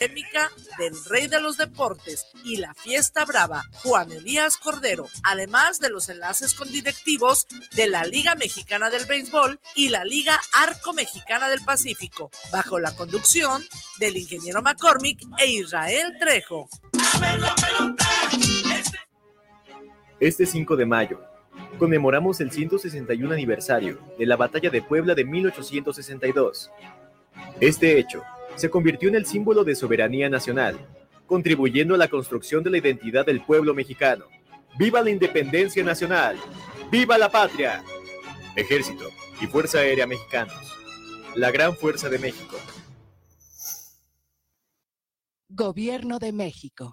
del Rey de los Deportes y la Fiesta Brava, Juan Elías Cordero, además de los enlaces con directivos de la Liga Mexicana del Béisbol y la Liga Arco Mexicana del Pacífico, bajo la conducción del ingeniero McCormick e Israel Trejo. Este 5 de mayo, conmemoramos el 161 aniversario de la Batalla de Puebla de 1862. Este hecho se convirtió en el símbolo de soberanía nacional, contribuyendo a la construcción de la identidad del pueblo mexicano. ¡Viva la independencia nacional! ¡Viva la patria! Ejército y Fuerza Aérea Mexicanos. La gran fuerza de México. Gobierno de México.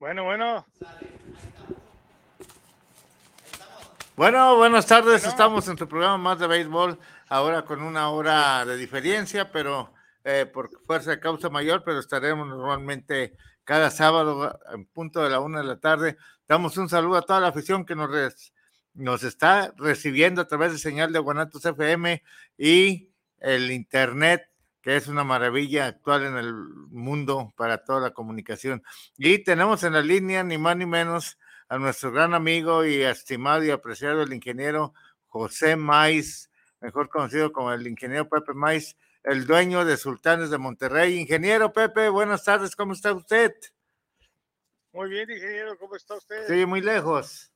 Bueno, bueno. Bueno, buenas tardes. Estamos en tu programa más de béisbol, ahora con una hora de diferencia, pero eh, por fuerza de causa mayor, pero estaremos normalmente cada sábado en punto de la una de la tarde. Damos un saludo a toda la afición que nos, nos está recibiendo a través de señal de Guanatos FM y el internet que es una maravilla actual en el mundo para toda la comunicación. Y tenemos en la línea, ni más ni menos, a nuestro gran amigo y estimado y apreciado el ingeniero José Maiz, mejor conocido como el ingeniero Pepe Maiz, el dueño de Sultanes de Monterrey. Ingeniero Pepe, buenas tardes, ¿cómo está usted? Muy bien, ingeniero, ¿cómo está usted? Sí, muy lejos.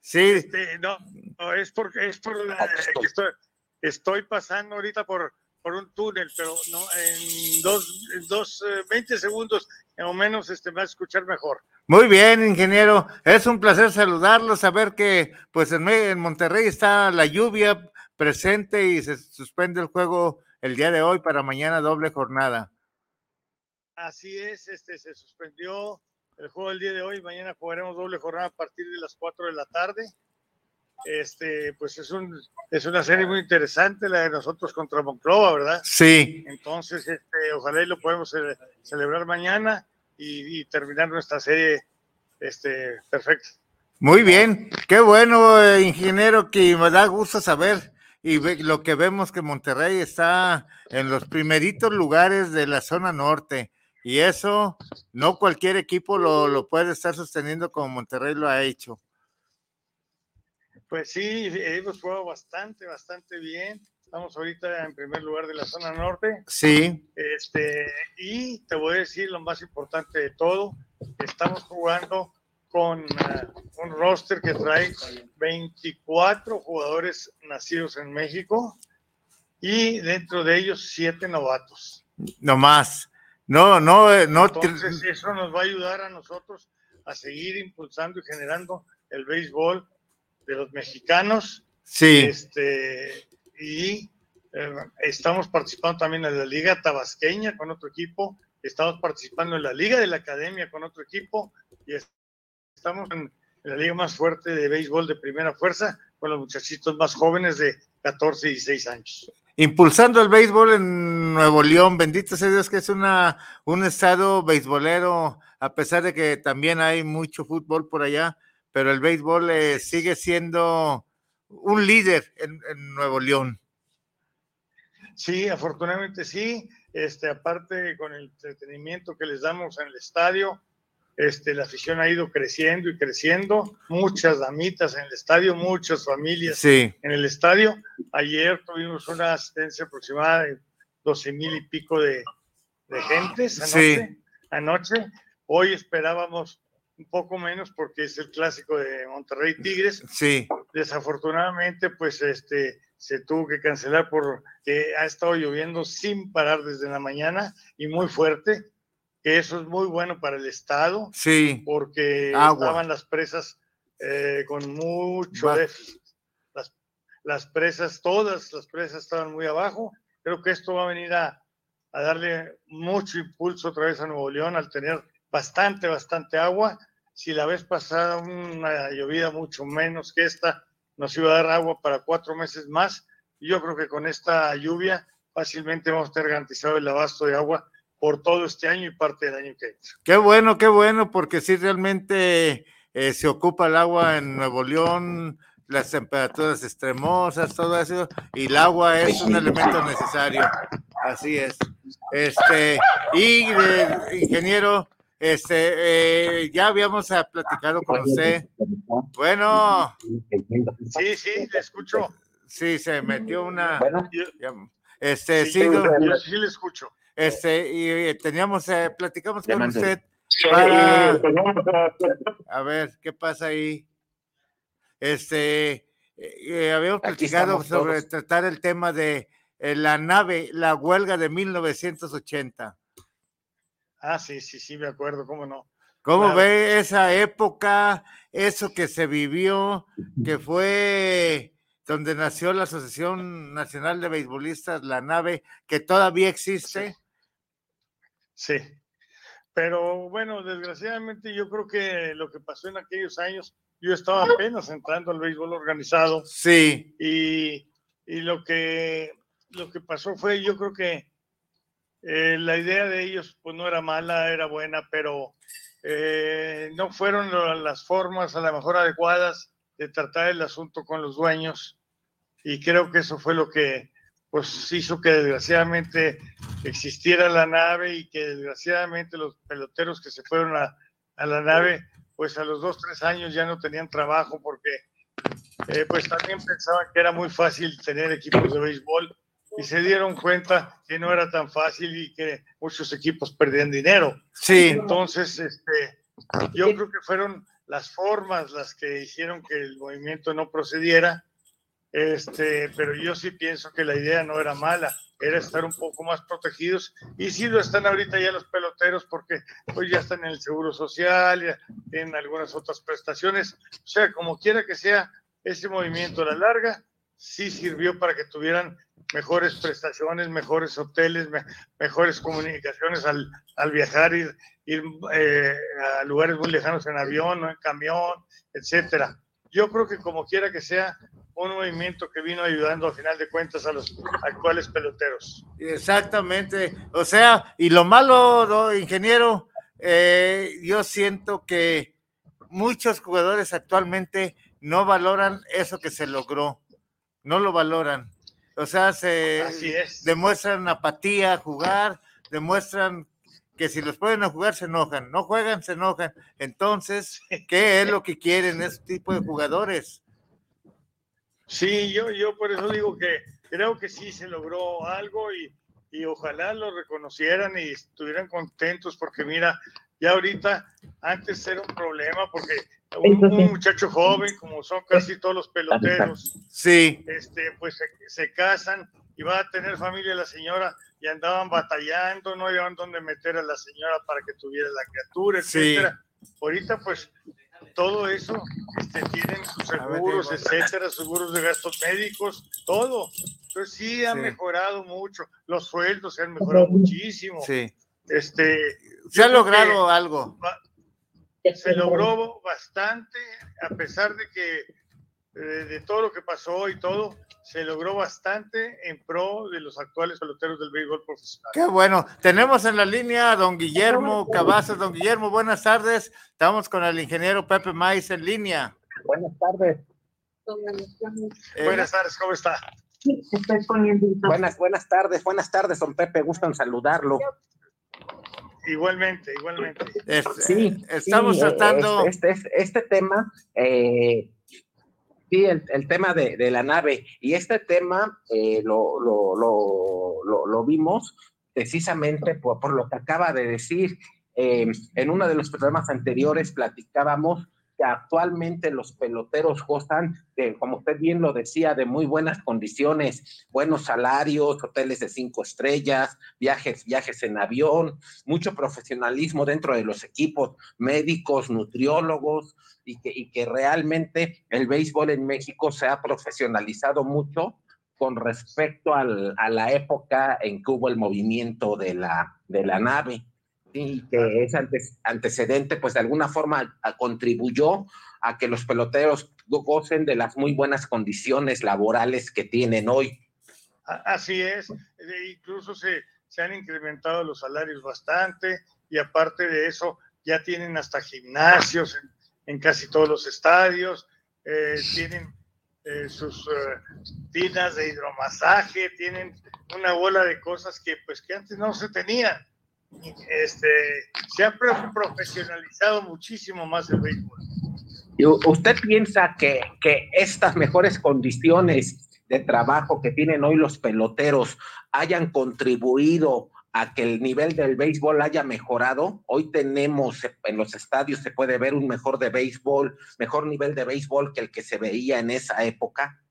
Sí. Este, no, es porque es por la, que estoy, estoy pasando ahorita por por un túnel, pero no en dos, dos 20 eh, segundos o menos este, va a escuchar mejor. Muy bien, ingeniero. Es un placer saludarlo, saber que pues en, en Monterrey está la lluvia presente y se suspende el juego el día de hoy para mañana doble jornada. Así es, este se suspendió el juego del día de hoy, mañana jugaremos doble jornada a partir de las 4 de la tarde. Este, pues es, un, es una serie muy interesante la de nosotros contra Monclova, ¿verdad? Sí. Entonces, este, ojalá y lo podemos celebrar mañana y, terminar nuestra serie este, perfecta. Muy bien, qué bueno, eh, ingeniero, que me da gusto saber y lo que vemos que Monterrey está en los primeritos lugares de la zona norte. Y eso no cualquier equipo lo, lo puede estar sosteniendo como Monterrey lo ha hecho. Pues sí, hemos jugado bastante, bastante bien. Estamos ahorita en primer lugar de la zona norte. Sí. Este, y te voy a decir lo más importante de todo. Estamos jugando con uh, un roster que trae 24 jugadores nacidos en México y dentro de ellos siete novatos. No más. No, no, eh, no. Entonces eso nos va a ayudar a nosotros a seguir impulsando y generando el béisbol de los mexicanos. Sí. Este, y eh, estamos participando también en la Liga Tabasqueña con otro equipo. Estamos participando en la Liga de la Academia con otro equipo. Y estamos en, la liga más fuerte de béisbol de primera fuerza con los muchachitos más jóvenes de 14 y 16 años. Impulsando el béisbol en Nuevo León, bendito sea Dios que es una, un estado beisbolero, a pesar de que también hay mucho fútbol por allá, pero el béisbol eh, sigue siendo un líder en, Nuevo León. Sí, afortunadamente sí. Este, aparte con el entretenimiento que les damos en el estadio, este, la afición ha ido creciendo y creciendo. Muchas damitas en el estadio, muchas familias en el estadio. Ayer tuvimos una asistencia aproximada de 12 mil y pico de, de gentes anoche, anoche. Hoy esperábamos un poco menos porque es el clásico de Monterrey Tigres. Sí. Desafortunadamente, pues este se tuvo que cancelar porque ha estado lloviendo sin parar desde la mañana y muy fuerte, que eso es muy bueno para el estado. Sí. Porque estaban las presas eh, con mucho déficit. Las, las presas, todas las presas estaban muy abajo. Creo que esto va a venir a, a darle mucho impulso otra vez a Nuevo León al tener bastante, bastante agua si la vez pasada una llovida mucho menos que esta nos iba a dar agua para cuatro meses más, Yo creo que con esta lluvia fácilmente vamos a tener garantizado el abasto de agua por todo este año y parte del año que viene. Qué bueno, qué bueno, porque sí realmente eh, se ocupa el agua en Nuevo León, las temperaturas extremosas, todo eso, y el agua es un elemento necesario. Así es. Este, y ingeniero, este, eh, ya habíamos ah, platicado con usted. Bueno. Sí, sí, le escucho. Sí, se metió una. Este, sí, sí, yo sí le escucho. Este, y eh, teníamos, eh, platicamos con usted para, a ver, ¿qué pasa ahí? Este, eh, habíamos platicado sobre tratar el tema de la nave, la huelga de 1980. Ah, sí, sí, sí, me acuerdo, cómo no. ¿Cómo ve esa época, eso que se vivió, que fue donde nació la Asociación Nacional de Beisbolistas, la nave, que todavía existe? Sí, pero bueno, desgraciadamente yo creo que lo que pasó en aquellos años, yo estaba apenas entrando al béisbol organizado. Sí. Y, y lo, que, lo que pasó fue, yo creo que eh, la idea de ellos pues no era mala, era buena, pero eh, no fueron las formas a lo mejor adecuadas de tratar el asunto con los dueños. Y creo que eso fue lo que pues hizo que desgraciadamente existiera la nave y que desgraciadamente los peloteros que se fueron a, la nave, pues a los dos, tres años ya no tenían trabajo porque eh, pues también pensaban que era muy fácil tener equipos de béisbol y se dieron cuenta que no era tan fácil y que muchos equipos perdían dinero. Sí. Entonces, este, yo creo que fueron las formas las que hicieron que el movimiento no procediera este, pero yo sí pienso que la idea no era mala, era estar un poco más protegidos. Y sí lo están ahorita ya los peloteros porque pues ya están en el seguro social, ya tienen algunas otras prestaciones. O sea, como quiera que sea, ese movimiento a la larga sí sirvió para que tuvieran mejores prestaciones, mejores hoteles, mejores comunicaciones al, al viajar, ir, ir eh, a lugares muy lejanos en avión o en camión, etcétera. Yo creo que como quiera que sea, un movimiento que vino ayudando a final de cuentas a los actuales peloteros. Exactamente, o sea, y lo malo, ingeniero, eh, yo siento que muchos jugadores actualmente no valoran eso que se logró, no lo valoran. O sea, se demuestran apatía a jugar, demuestran que si los pueden a jugar se enojan, no juegan, se enojan. Entonces, ¿qué es lo que quieren este tipo de jugadores? Sí, yo, yo por eso digo que creo que sí se logró algo y, y ojalá lo reconocieran y estuvieran contentos porque mira, ya ahorita antes era un problema porque un, muchacho joven, como son casi todos los peloteros, sí. este, pues se, casan y va a tener familia la señora y andaban batallando, no llevaban dónde meter a la señora para que tuviera la criatura, etcétera. Ahorita pues todo eso este, tienen sus seguros, etcétera, seguros de gastos médicos, todo. Entonces sí ha mejorado mucho, los sueldos se han mejorado muchísimo. Sí. Este, se ha logrado algo. Se logró bastante, a pesar de que eh, de todo lo que pasó y todo, se logró bastante en pro de los actuales peloteros del béisbol profesional. Qué bueno. Tenemos en la línea a don Guillermo Cavazos. Don Guillermo, buenas tardes. Estamos con el ingeniero Pepe Maiz en línea. Buenas tardes. Eh, buenas tardes, ¿cómo está? Buenas, buenas tardes, buenas tardes, don Pepe, gustan saludarlo. Igualmente, igualmente. sí, estamos tratando. Este, este, este tema eh, Sí, el, tema de, la nave. Y este tema eh, lo, lo, vimos precisamente por, lo que acaba de decir. Eh, en uno de los programas anteriores platicábamos que actualmente los peloteros gozan, de, como usted bien lo decía, de muy buenas condiciones, buenos salarios, hoteles de cinco estrellas, viajes, viajes en avión, mucho profesionalismo dentro de los equipos, médicos, nutriólogos, y que, y que realmente el béisbol en México se ha profesionalizado mucho con respecto al, a la época en que hubo el movimiento de la, de la nave y que ese antecedente, pues de alguna forma contribuyó a que los peloteros gocen de las muy buenas condiciones laborales que tienen hoy. Así es, incluso se, se han incrementado los salarios bastante y aparte de eso ya tienen hasta gimnasios en, casi todos los estadios, eh, tienen eh, sus uh, tinas de hidromasaje, tienen una bola de cosas que pues que antes no se tenían. Este, se ha profesionalizado muchísimo más el béisbol. ¿Usted piensa que, que estas mejores condiciones de trabajo que tienen hoy los peloteros hayan contribuido a que el nivel del béisbol haya mejorado. Hoy tenemos en los estadios, se puede ver un mejor de béisbol, mejor nivel de béisbol que el que se veía en esa época.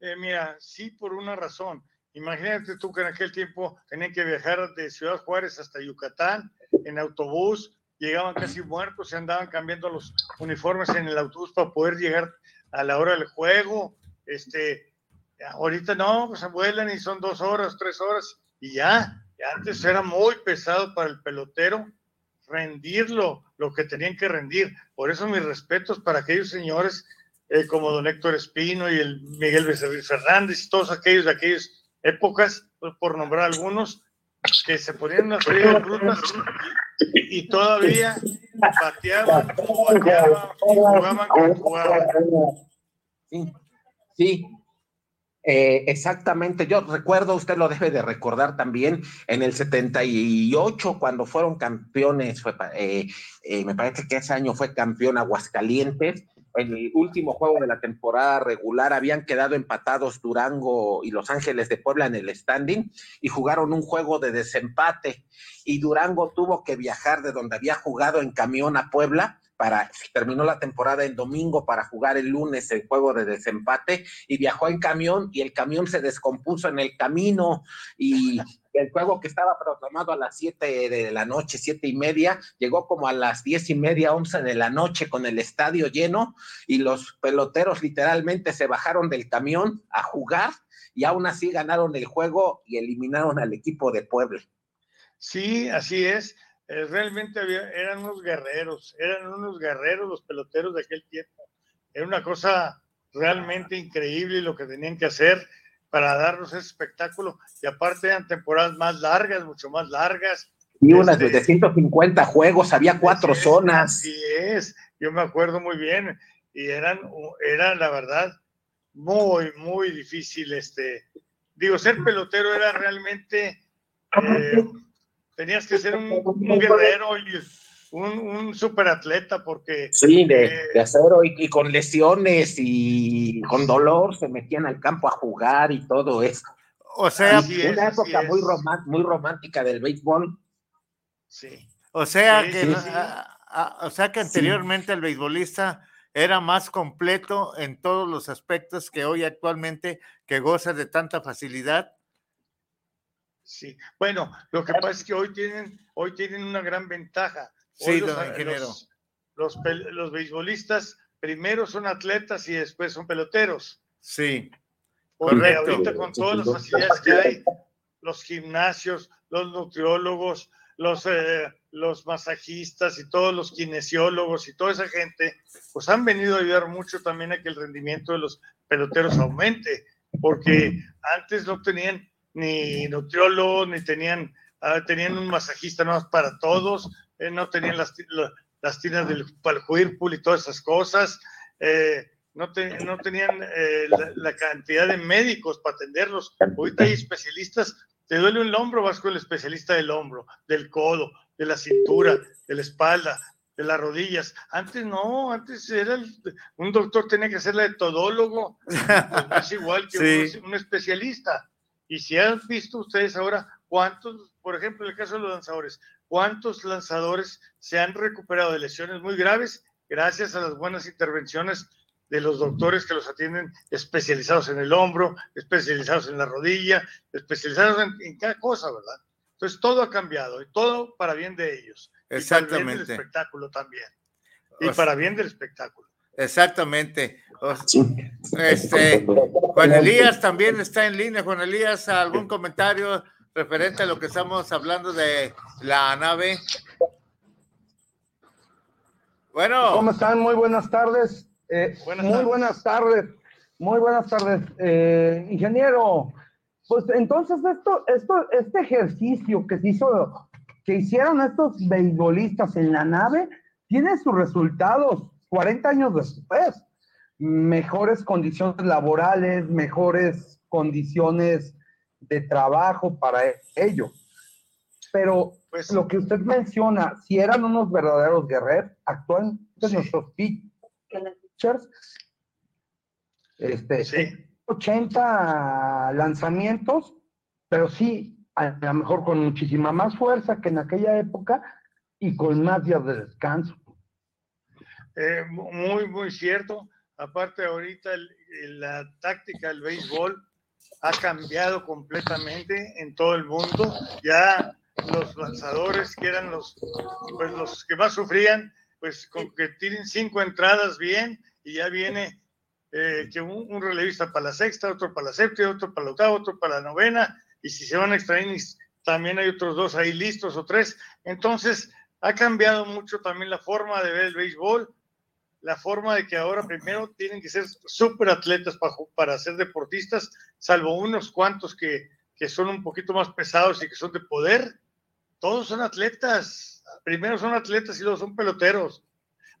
Eh, mira, sí, por una razón. Imagínate tú que en aquel tiempo tenían que viajar de Ciudad Juárez hasta Yucatán en autobús, llegaban casi muertos, se andaban cambiando los uniformes en el autobús para poder llegar a la hora del juego. Este, ahorita no, pues vuelan y son dos horas, tres horas y ya. Antes era muy pesado para el pelotero rendirlo, lo que tenían que rendir. Por eso mis respetos para aquellos señores eh, como don Héctor Espino y el Miguel Becerril Fernández y todos aquellos de aquellas épocas, pues, por nombrar algunos, que se ponían unas frías y, todavía bateaban, como jugaban. Sí, sí, eh, exactamente, yo recuerdo, usted lo debe de recordar también, en el 78, cuando fueron campeones, fue, eh, eh, me parece que ese año fue campeón Aguascalientes, en el último juego de la temporada regular habían quedado empatados Durango y Los Ángeles de Puebla en el standing y jugaron un juego de desempate. Y Durango tuvo que viajar de donde había jugado en camión a Puebla para terminó la temporada en domingo para jugar el lunes el juego de desempate y viajó en camión y el camión se descompuso en el camino y el juego que estaba programado a las 7 de la noche, siete y media, llegó como a las diez y media, 11 de la noche con el estadio lleno y los peloteros literalmente se bajaron del camión a jugar y aún así ganaron el juego y eliminaron al equipo de Puebla. Sí, así es. Eh, realmente había, eran unos guerreros, eran unos guerreros los peloteros de aquel tiempo. Era una cosa realmente increíble lo que tenían que hacer para darnos ese espectáculo. Y aparte eran temporadas más largas, mucho más largas. Y unas este, de 150 juegos, había cuatro zonas. Así es, yo me acuerdo muy bien. Y eran, era la verdad muy, muy difícil. Este, digo, ser pelotero era realmente, eh, tenías que ser un, guerrero y un, un superatleta porque... Sí, de, eh, acero y, con lesiones y con dolor se metían al campo a jugar y todo eso. O sea, una época muy, muy romántica del béisbol. Sí. O sea que, o sea que anteriormente el beisbolista era más completo en todos los aspectos que hoy actualmente que goza de tanta facilidad. Sí, bueno, lo que pasa es que hoy tienen, hoy tienen una gran ventaja. sí, los, ingeniero. Los, los, beisbolistas primero son atletas y después son peloteros. Sí. Porque ahorita con todas las facilidades que hay, los gimnasios, los nutriólogos, los, eh, los masajistas y todos los kinesiólogos y toda esa gente, pues han venido a ayudar mucho también a que el rendimiento de los peloteros aumente, porque antes no tenían ni nutriólogos, ni tenían, ah, tenían un masajista más para todos, eh, no tenían las, las tinas del Whirlpool y todas esas cosas, eh, no, no, tenían eh, la, cantidad de médicos para atenderlos. Ahorita hay especialistas, te duele un hombro, vas con el especialista del hombro, del codo, de la cintura, de la espalda, de las rodillas. Antes no, antes era un doctor tenía que ser el todólogo, pues es igual que un, especialista. Y si han visto ustedes ahora cuántos, por ejemplo, en el caso de los lanzadores, cuántos lanzadores se han recuperado de lesiones muy graves gracias a las buenas intervenciones de los doctores que los atienden especializados en el hombro, especializados en la rodilla, especializados en, cada cosa, ¿verdad? Entonces todo ha cambiado y todo para bien de ellos. Exactamente. Y para bien del espectáculo también. Y para bien del espectáculo. Exactamente. Este, Juan Elías también está en línea. Juan Elías, ¿algún comentario referente a lo que estamos hablando de la nave? Bueno. ¿Cómo están? Muy buenas tardes. Eh, muy buenas tardes. Muy buenas tardes. Eh, ingeniero, Pues entonces esto, esto, este ejercicio que se hizo, que hicieron estos beisbolistas en la nave, tiene sus resultados 40 años después. Mejores condiciones laborales, mejores condiciones de trabajo para ellos. Pero pues, lo que usted menciona, si eran unos verdaderos guerreros, actualmente nuestros pitchers, este, 80 lanzamientos, pero sí, a lo mejor con muchísima más fuerza que en aquella época y con más días de descanso. Eh, muy, muy cierto. Aparte, ahorita la táctica del béisbol ha cambiado completamente en todo el mundo. Ya los lanzadores, que eran los, pues, los que más sufrían, pues con que tienen cinco entradas bien y ya viene eh, que un, relevista para la sexta, otro para la séptima, otro para la octava, otro para la novena, y si se van a extraer, también hay otros dos ahí listos o tres. Entonces, ha cambiado mucho también la forma de ver el béisbol, la forma de que ahora primero tienen que ser súper atletas para, para ser deportistas, salvo unos cuantos que, que son un poquito más pesados y que son de poder. Todos son atletas. Primero son atletas y luego son peloteros.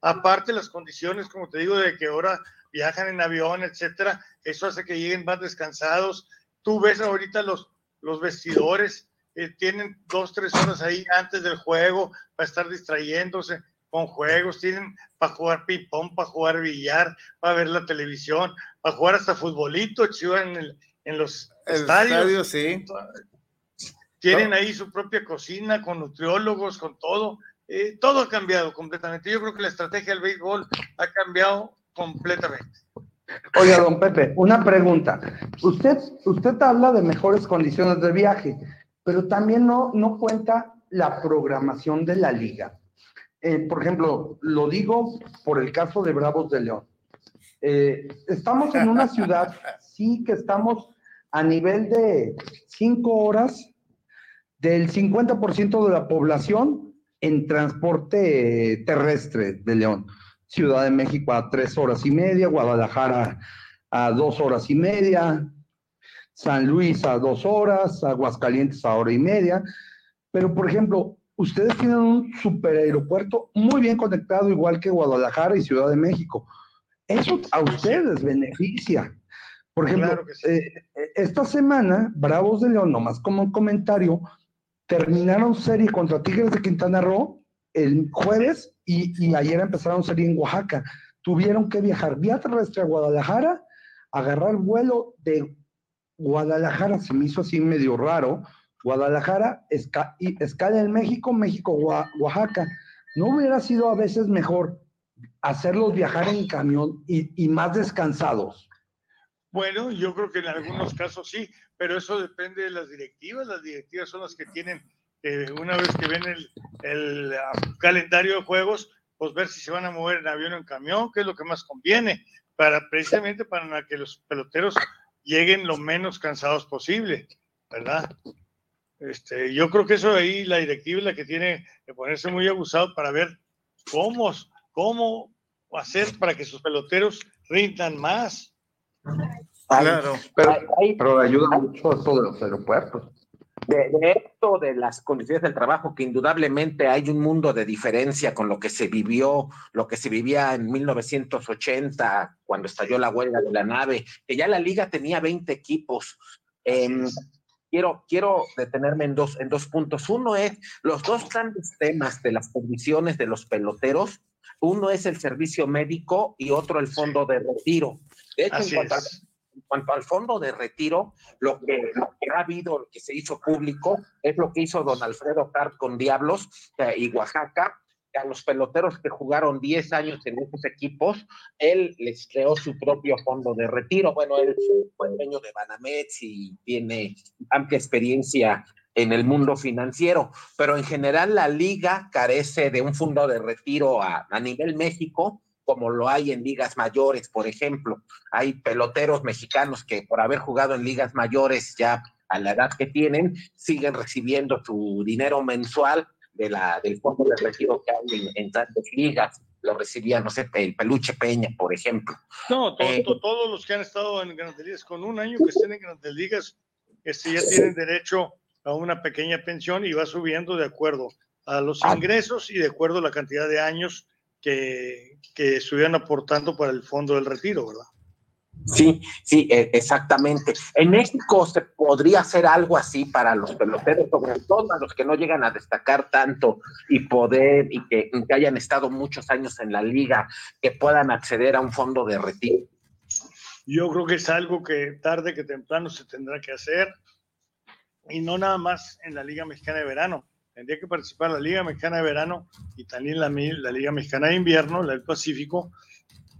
Aparte las condiciones, como te digo, de que ahora viajan en avión, etcétera, eso hace que lleguen más descansados. Tú ves ahorita los, los vestidores, eh, tienen dos, tres horas ahí antes del juego para estar distrayéndose con juegos, tienen para jugar ping-pong, para jugar billar, para ver la televisión, para jugar hasta futbolito, chivo, en, en los estadios. sí. Tienen ahí su propia cocina con nutriólogos, con todo. Eh, todo ha cambiado completamente. Yo creo que la estrategia del béisbol ha cambiado completamente. Oiga, don Pepe, una pregunta. Usted, usted habla de mejores condiciones de viaje, pero también no, no cuenta la programación de la liga. Eh, por ejemplo, lo digo por el caso de Bravos de León. Eh, estamos en una ciudad, sí que estamos a nivel de cinco horas del 50% de la población en transporte terrestre de León. Ciudad de México a tres horas y media, Guadalajara a dos horas y media, San Luis a dos horas, Aguascalientes a hora y media. Pero, por ejemplo, ustedes tienen un super aeropuerto muy bien conectado, igual que Guadalajara y Ciudad de México. Eso a ustedes beneficia. Por ejemplo, eh, esta semana, Bravos de León, nomás como un comentario, terminaron serie contra Tigres de Quintana Roo el jueves y, ayer empezaron serie en Oaxaca. Tuvieron que viajar vía terrestre a Guadalajara, agarrar vuelo de Guadalajara, se me hizo así medio raro, Guadalajara, escala en México, México, Oaxaca. ¿No hubiera sido a veces mejor hacerlos viajar en camión y, más descansados? Bueno, yo creo que en algunos casos sí, pero eso depende de las directivas. Las directivas son las que tienen una vez que ven el, ah, calendario de juegos, pues ver si se van a mover en avión o en camión, que es lo que más conviene, para precisamente para que los peloteros lleguen lo menos cansados posible, ¿verdad? Este, yo creo que eso ahí la directiva es la que tiene que ponerse muy abusado para ver cómo, cómo hacer para que sus peloteros rindan más. Claro, pero, pero ayuda mucho a todos los aeropuertos de, esto, de las condiciones del trabajo, que indudablemente hay un mundo de diferencia con lo que se vivió, lo que se vivía en 1980, cuando estalló la huelga de la nave, que ya la liga tenía 20 equipos. Em, quiero, quiero detenerme en dos, en dos puntos. Uno es los dos grandes temas de las condiciones de los peloteros. Uno es el servicio médico y otro el fondo de retiro. De hecho, en cuanto, en cuanto al fondo de retiro, lo que, ha habido, lo que se hizo público, es lo que hizo don Alfredo Cart con Diablos eh, y Oaxaca. A los peloteros que jugaron 10 años en esos equipos, él les creó su propio fondo de retiro. Bueno, él fue dueño de Banamex y tiene amplia experiencia en el mundo financiero, pero en general la liga carece de un fondo de retiro a, a nivel México como lo hay en ligas mayores, por ejemplo. Hay peloteros mexicanos que por haber jugado en ligas mayores ya a la edad que tienen, siguen recibiendo su dinero mensual de la, del fondo de retiro que hay en, tantas ligas. Lo recibía, no sé, el Peluche Peña, por ejemplo. No, eh, todos los que han estado en grandes ligas, con un año que estén en grandes ligas, este, ya tienen derecho a una pequeña pensión y va subiendo de acuerdo a los Ah. ingresos y de acuerdo a la cantidad de años que, que estuvieran aportando para el fondo del retiro, ¿verdad? Sí, sí, e- exactamente. En México se podría hacer algo así para los peloteros, sobre todo a los que no llegan a destacar tanto y poder, y que, hayan estado muchos años en la liga, que puedan acceder a un fondo de retiro. Yo creo que es algo que tarde que temprano se tendrá que hacer y no nada más en la Liga Mexicana de Verano. Tendría que participar la Liga Mexicana de Verano y también la, la Liga Mexicana de Invierno, la del Pacífico,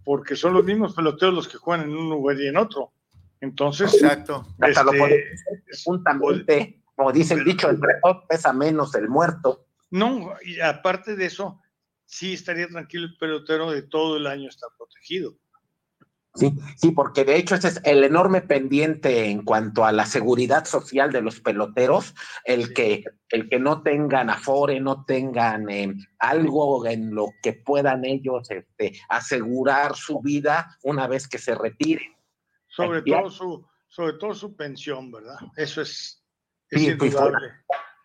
porque son los mismos peloteros los que juegan en un lugar y en otro. Entonces, Exacto. Hasta lo este, podemos hacer juntamente, como dice el dicho, dos pesa menos el muerto. no, y aparte de eso, sí estaría tranquilo el pelotero de todo el año está protegido. Sí, sí, porque de hecho ese es el enorme pendiente en cuanto a la seguridad social de los peloteros, el que el que no tengan afore, no tengan eh, algo en lo que puedan ellos este, asegurar su vida una vez que se retiren. Sobre todo su, sobre todo su pensión, ¿verdad? Eso es, es Sí, pues, indudable.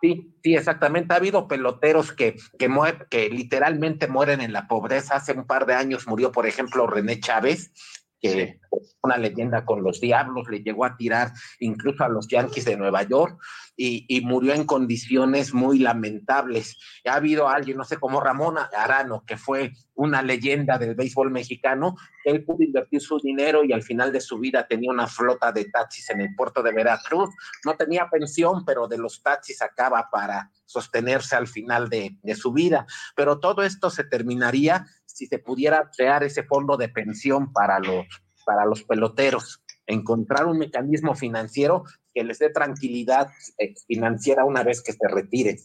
Sí, sí, exactamente. Ha habido peloteros que, que, que literalmente mueren en la pobreza. Hace un par de años murió, por ejemplo, René Chávez, que es una leyenda con los diablos, le llegó a tirar incluso a los Yankees de Nueva York y, y murió en condiciones muy lamentables. Ha habido alguien, no sé, como Ramón Arano, que fue una leyenda del béisbol mexicano, él pudo invertir su dinero y al final de su vida tenía una flota de taxis en el puerto de Veracruz. No tenía pensión, pero de los taxis sacaba para sostenerse al final de, de su vida. Pero todo esto se terminaría si se pudiera crear ese fondo de pensión para los, para los peloteros, encontrar un mecanismo financiero que les dé tranquilidad eh, financiera una vez que se retire.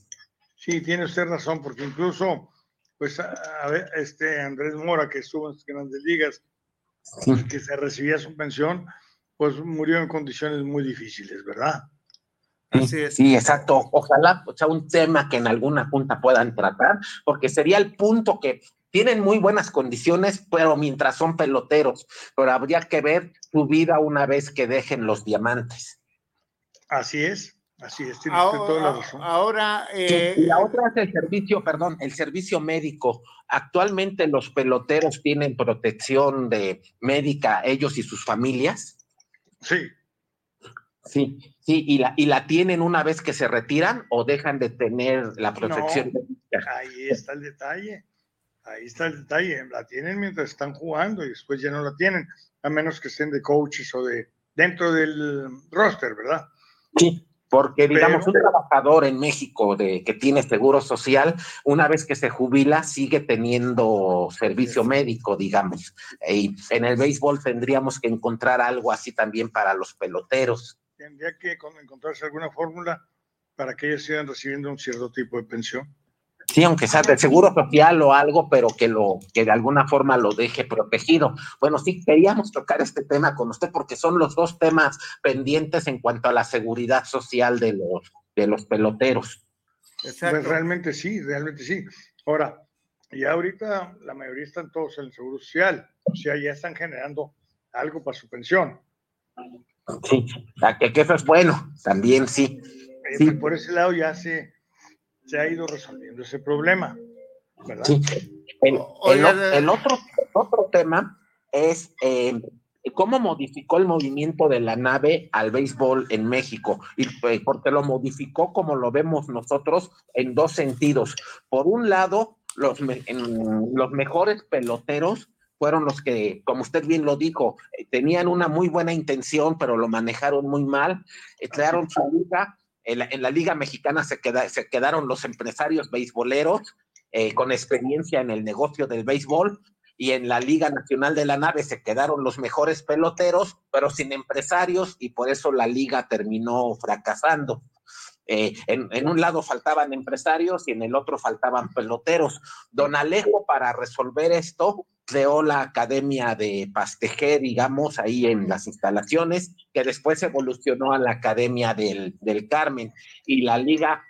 Sí, tiene usted razón, porque incluso, pues, a, a ver, este Andrés Mora, que estuvo en las grandes ligas, Sí. que se recibía su pensión, pues murió en condiciones muy difíciles, ¿verdad? Es. Sí, exacto. Ojalá sea un tema que en alguna junta puedan tratar, porque sería el punto que tienen muy buenas condiciones, pero mientras son peloteros, pero habría que ver su vida una vez que dejen los diamantes. Así es, así es, tiene usted toda la Ahora, razón. ahora, eh, y la otra es el servicio, perdón, el servicio médico. Actualmente los peloteros tienen protección de médica, ellos y sus familias. Sí, Sí, sí, y la, y la tienen una vez que se retiran o dejan de tener la protección No. médica. ahí está el detalle. Ahí está el detalle. La tienen mientras están jugando y después ya no la tienen, a menos que estén de coaches o de dentro del roster, ¿verdad? Sí, porque digamos, Pero- un trabajador en México de, que tiene seguro social, una vez que se jubila, sigue teniendo servicio médico, digamos. Y en el béisbol tendríamos que encontrar algo así también para los peloteros. Tendría que con- encontrarse alguna fórmula para que ellos sigan recibiendo un cierto tipo de pensión. Sí, aunque sea de seguro social o algo, pero que lo, que de alguna forma lo deje protegido. Bueno, sí, queríamos tocar este tema con usted porque son los dos temas pendientes en cuanto a la seguridad social de los, de los peloteros. exacto. Pues realmente sí, realmente sí. Ahora, ya ahorita la mayoría están todos en el seguro social, o sea, ya están generando algo para su pensión. Sí, que, que eso es bueno, también sí. Eh, Sí. pues por ese lado ya se, se ha ido resolviendo ese problema, ¿verdad? Sí. El, otro, otro tema es eh, cómo modificó el movimiento de la nave al béisbol en México. Y eh, porque lo modificó como lo vemos nosotros en dos sentidos. Por un lado, los, me- en- los mejores peloteros fueron los que, como usted bien lo dijo, eh, tenían una muy buena intención, pero lo manejaron muy mal, eh, crearon su liga. En la, Liga Mexicana se, queda- se quedaron los empresarios beisboleros eh, con experiencia en el negocio del béisbol y en la Liga Nacional de la Nave se quedaron los mejores peloteros, pero sin empresarios y por eso la liga terminó fracasando. Eh, en un lado faltaban empresarios y en el otro faltaban peloteros. Don Alejo, para resolver esto, creó la Academia de Pastejé, digamos, ahí en las instalaciones, que después evolucionó a la Academia del, del Carmen. Y la liga,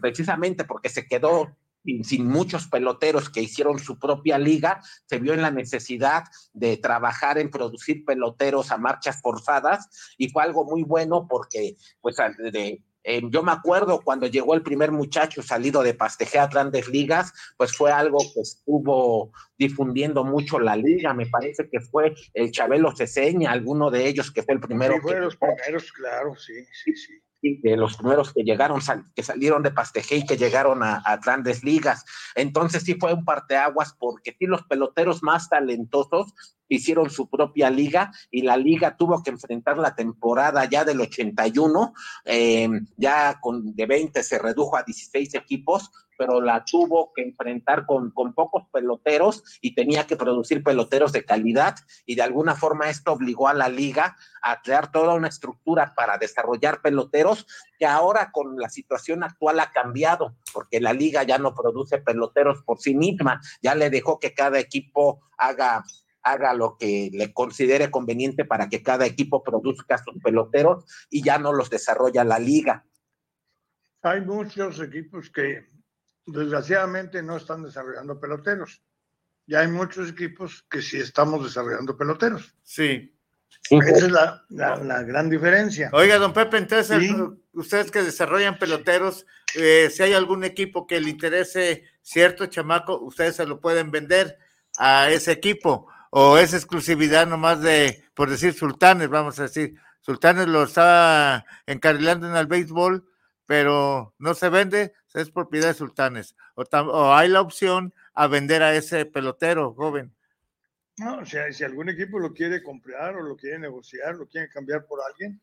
precisamente porque se quedó sin muchos peloteros que hicieron su propia liga, se vio en la necesidad de trabajar en producir peloteros a marchas forzadas y fue algo muy bueno porque pues de, eh, yo me acuerdo cuando llegó el primer muchacho salido de Pasteje a grandes ligas, pues fue algo que estuvo difundiendo mucho la liga. Me parece que fue el Chabelo Ceseña, alguno de ellos que fue el primero. Sí, fue los primeros, claro, sí, sí, sí de los primeros que llegaron, que salieron de Pasteje y que llegaron a, grandes ligas. Entonces sí fue un parteaguas porque sí los peloteros más talentosos hicieron su propia liga y la liga tuvo que enfrentar la temporada ya del 81, eh, ya con de 20 se redujo a 16 equipos, pero la tuvo que enfrentar con, con pocos peloteros y tenía que producir peloteros de calidad y de alguna forma esto obligó a la liga a crear toda una estructura para desarrollar peloteros que ahora con la situación actual ha cambiado porque la liga ya no produce peloteros por sí misma, ya le dejó que cada equipo haga haga lo que le considere conveniente para que cada equipo produzca sus peloteros y ya no los desarrolla la liga. Hay muchos equipos que desgraciadamente no están desarrollando peloteros. Ya hay muchos equipos que sí estamos desarrollando peloteros. Sí. Esa es la, la, gran diferencia. Oiga, don Pepe, entonces, ustedes que desarrollan peloteros, eh, si hay algún equipo que le interese cierto chamaco, ustedes se lo pueden vender a ese equipo, o es exclusividad nomás de, por decir, sultanes, vamos a decir, sultanes lo está encarrilando en el béisbol, pero no se vende, es propiedad de sultanes. O, hay la opción a vender a ese pelotero joven. No, o sea, si algún equipo lo quiere comprar o lo quiere negociar, lo quiere cambiar por alguien,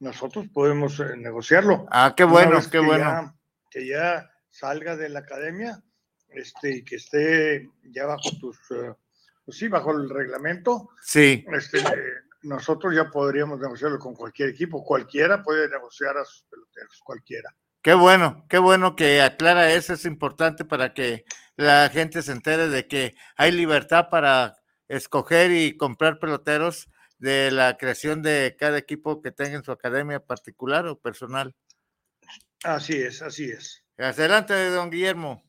nosotros podemos eh, negociarlo. Ah, qué bueno, qué bueno. que ya salga de la academia este, y que esté ya bajo tus, pues sí, bajo el reglamento. Sí. Este, nosotros ya podríamos negociarlo con cualquier equipo. Cualquiera puede negociar a sus peloteros, cualquiera. Qué bueno, qué bueno que aclara eso, es importante para que la gente se entere de que hay libertad para escoger y comprar peloteros de la creación de cada equipo que tenga en su academia particular o personal. Así es, así es. Adelante, don Guillermo.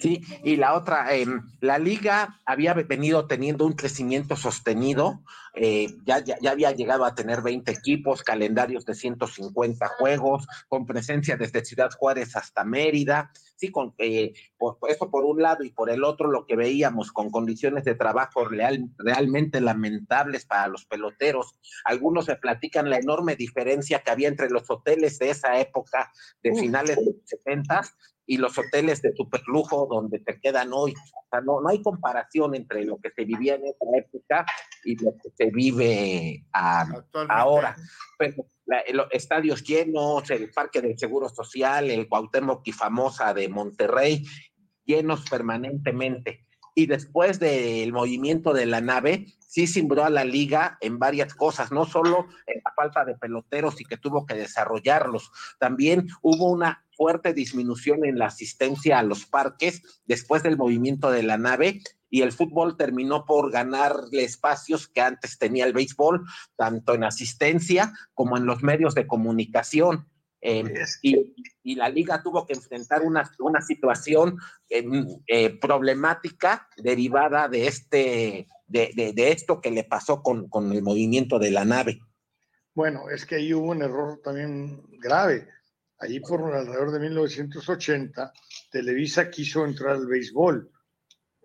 Sí, y la otra, eh, la liga había venido teniendo un crecimiento sostenido, eh, ya, ya, había llegado a tener 20 equipos, calendarios de 150 juegos, con presencia desde Ciudad Juárez hasta Mérida, sí, con eh, por, eso por un lado y por el otro lo que veíamos con condiciones de trabajo real, realmente lamentables para los peloteros. Algunos me platican la enorme diferencia que había entre los hoteles de esa época, de finales de los 70 y los hoteles de superlujo donde te quedan hoy. O sea, no, no hay comparación entre lo que se vivía en esa época y lo que se vive ahora. Pero los estadios llenos, el Parque del Seguro Social, el Cuauhtémoc y famosa de Monterrey, llenos permanentemente. Y después del movimiento de la nave, sí simbró a la liga en varias cosas, no solo en la falta de peloteros y que tuvo que desarrollarlos, también hubo una fuerte disminución en la asistencia a los parques después del movimiento de la nave y el fútbol terminó por ganarle espacios que antes tenía el béisbol, tanto en asistencia como en los medios de comunicación. Em, y, la liga tuvo que enfrentar una, una situación em, eh, problemática derivada de, este, de, de, esto que le pasó con, con el movimiento de la nave. Bueno, es que ahí hubo un error también grave Allí por alrededor de 1980, Televisa quiso entrar al béisbol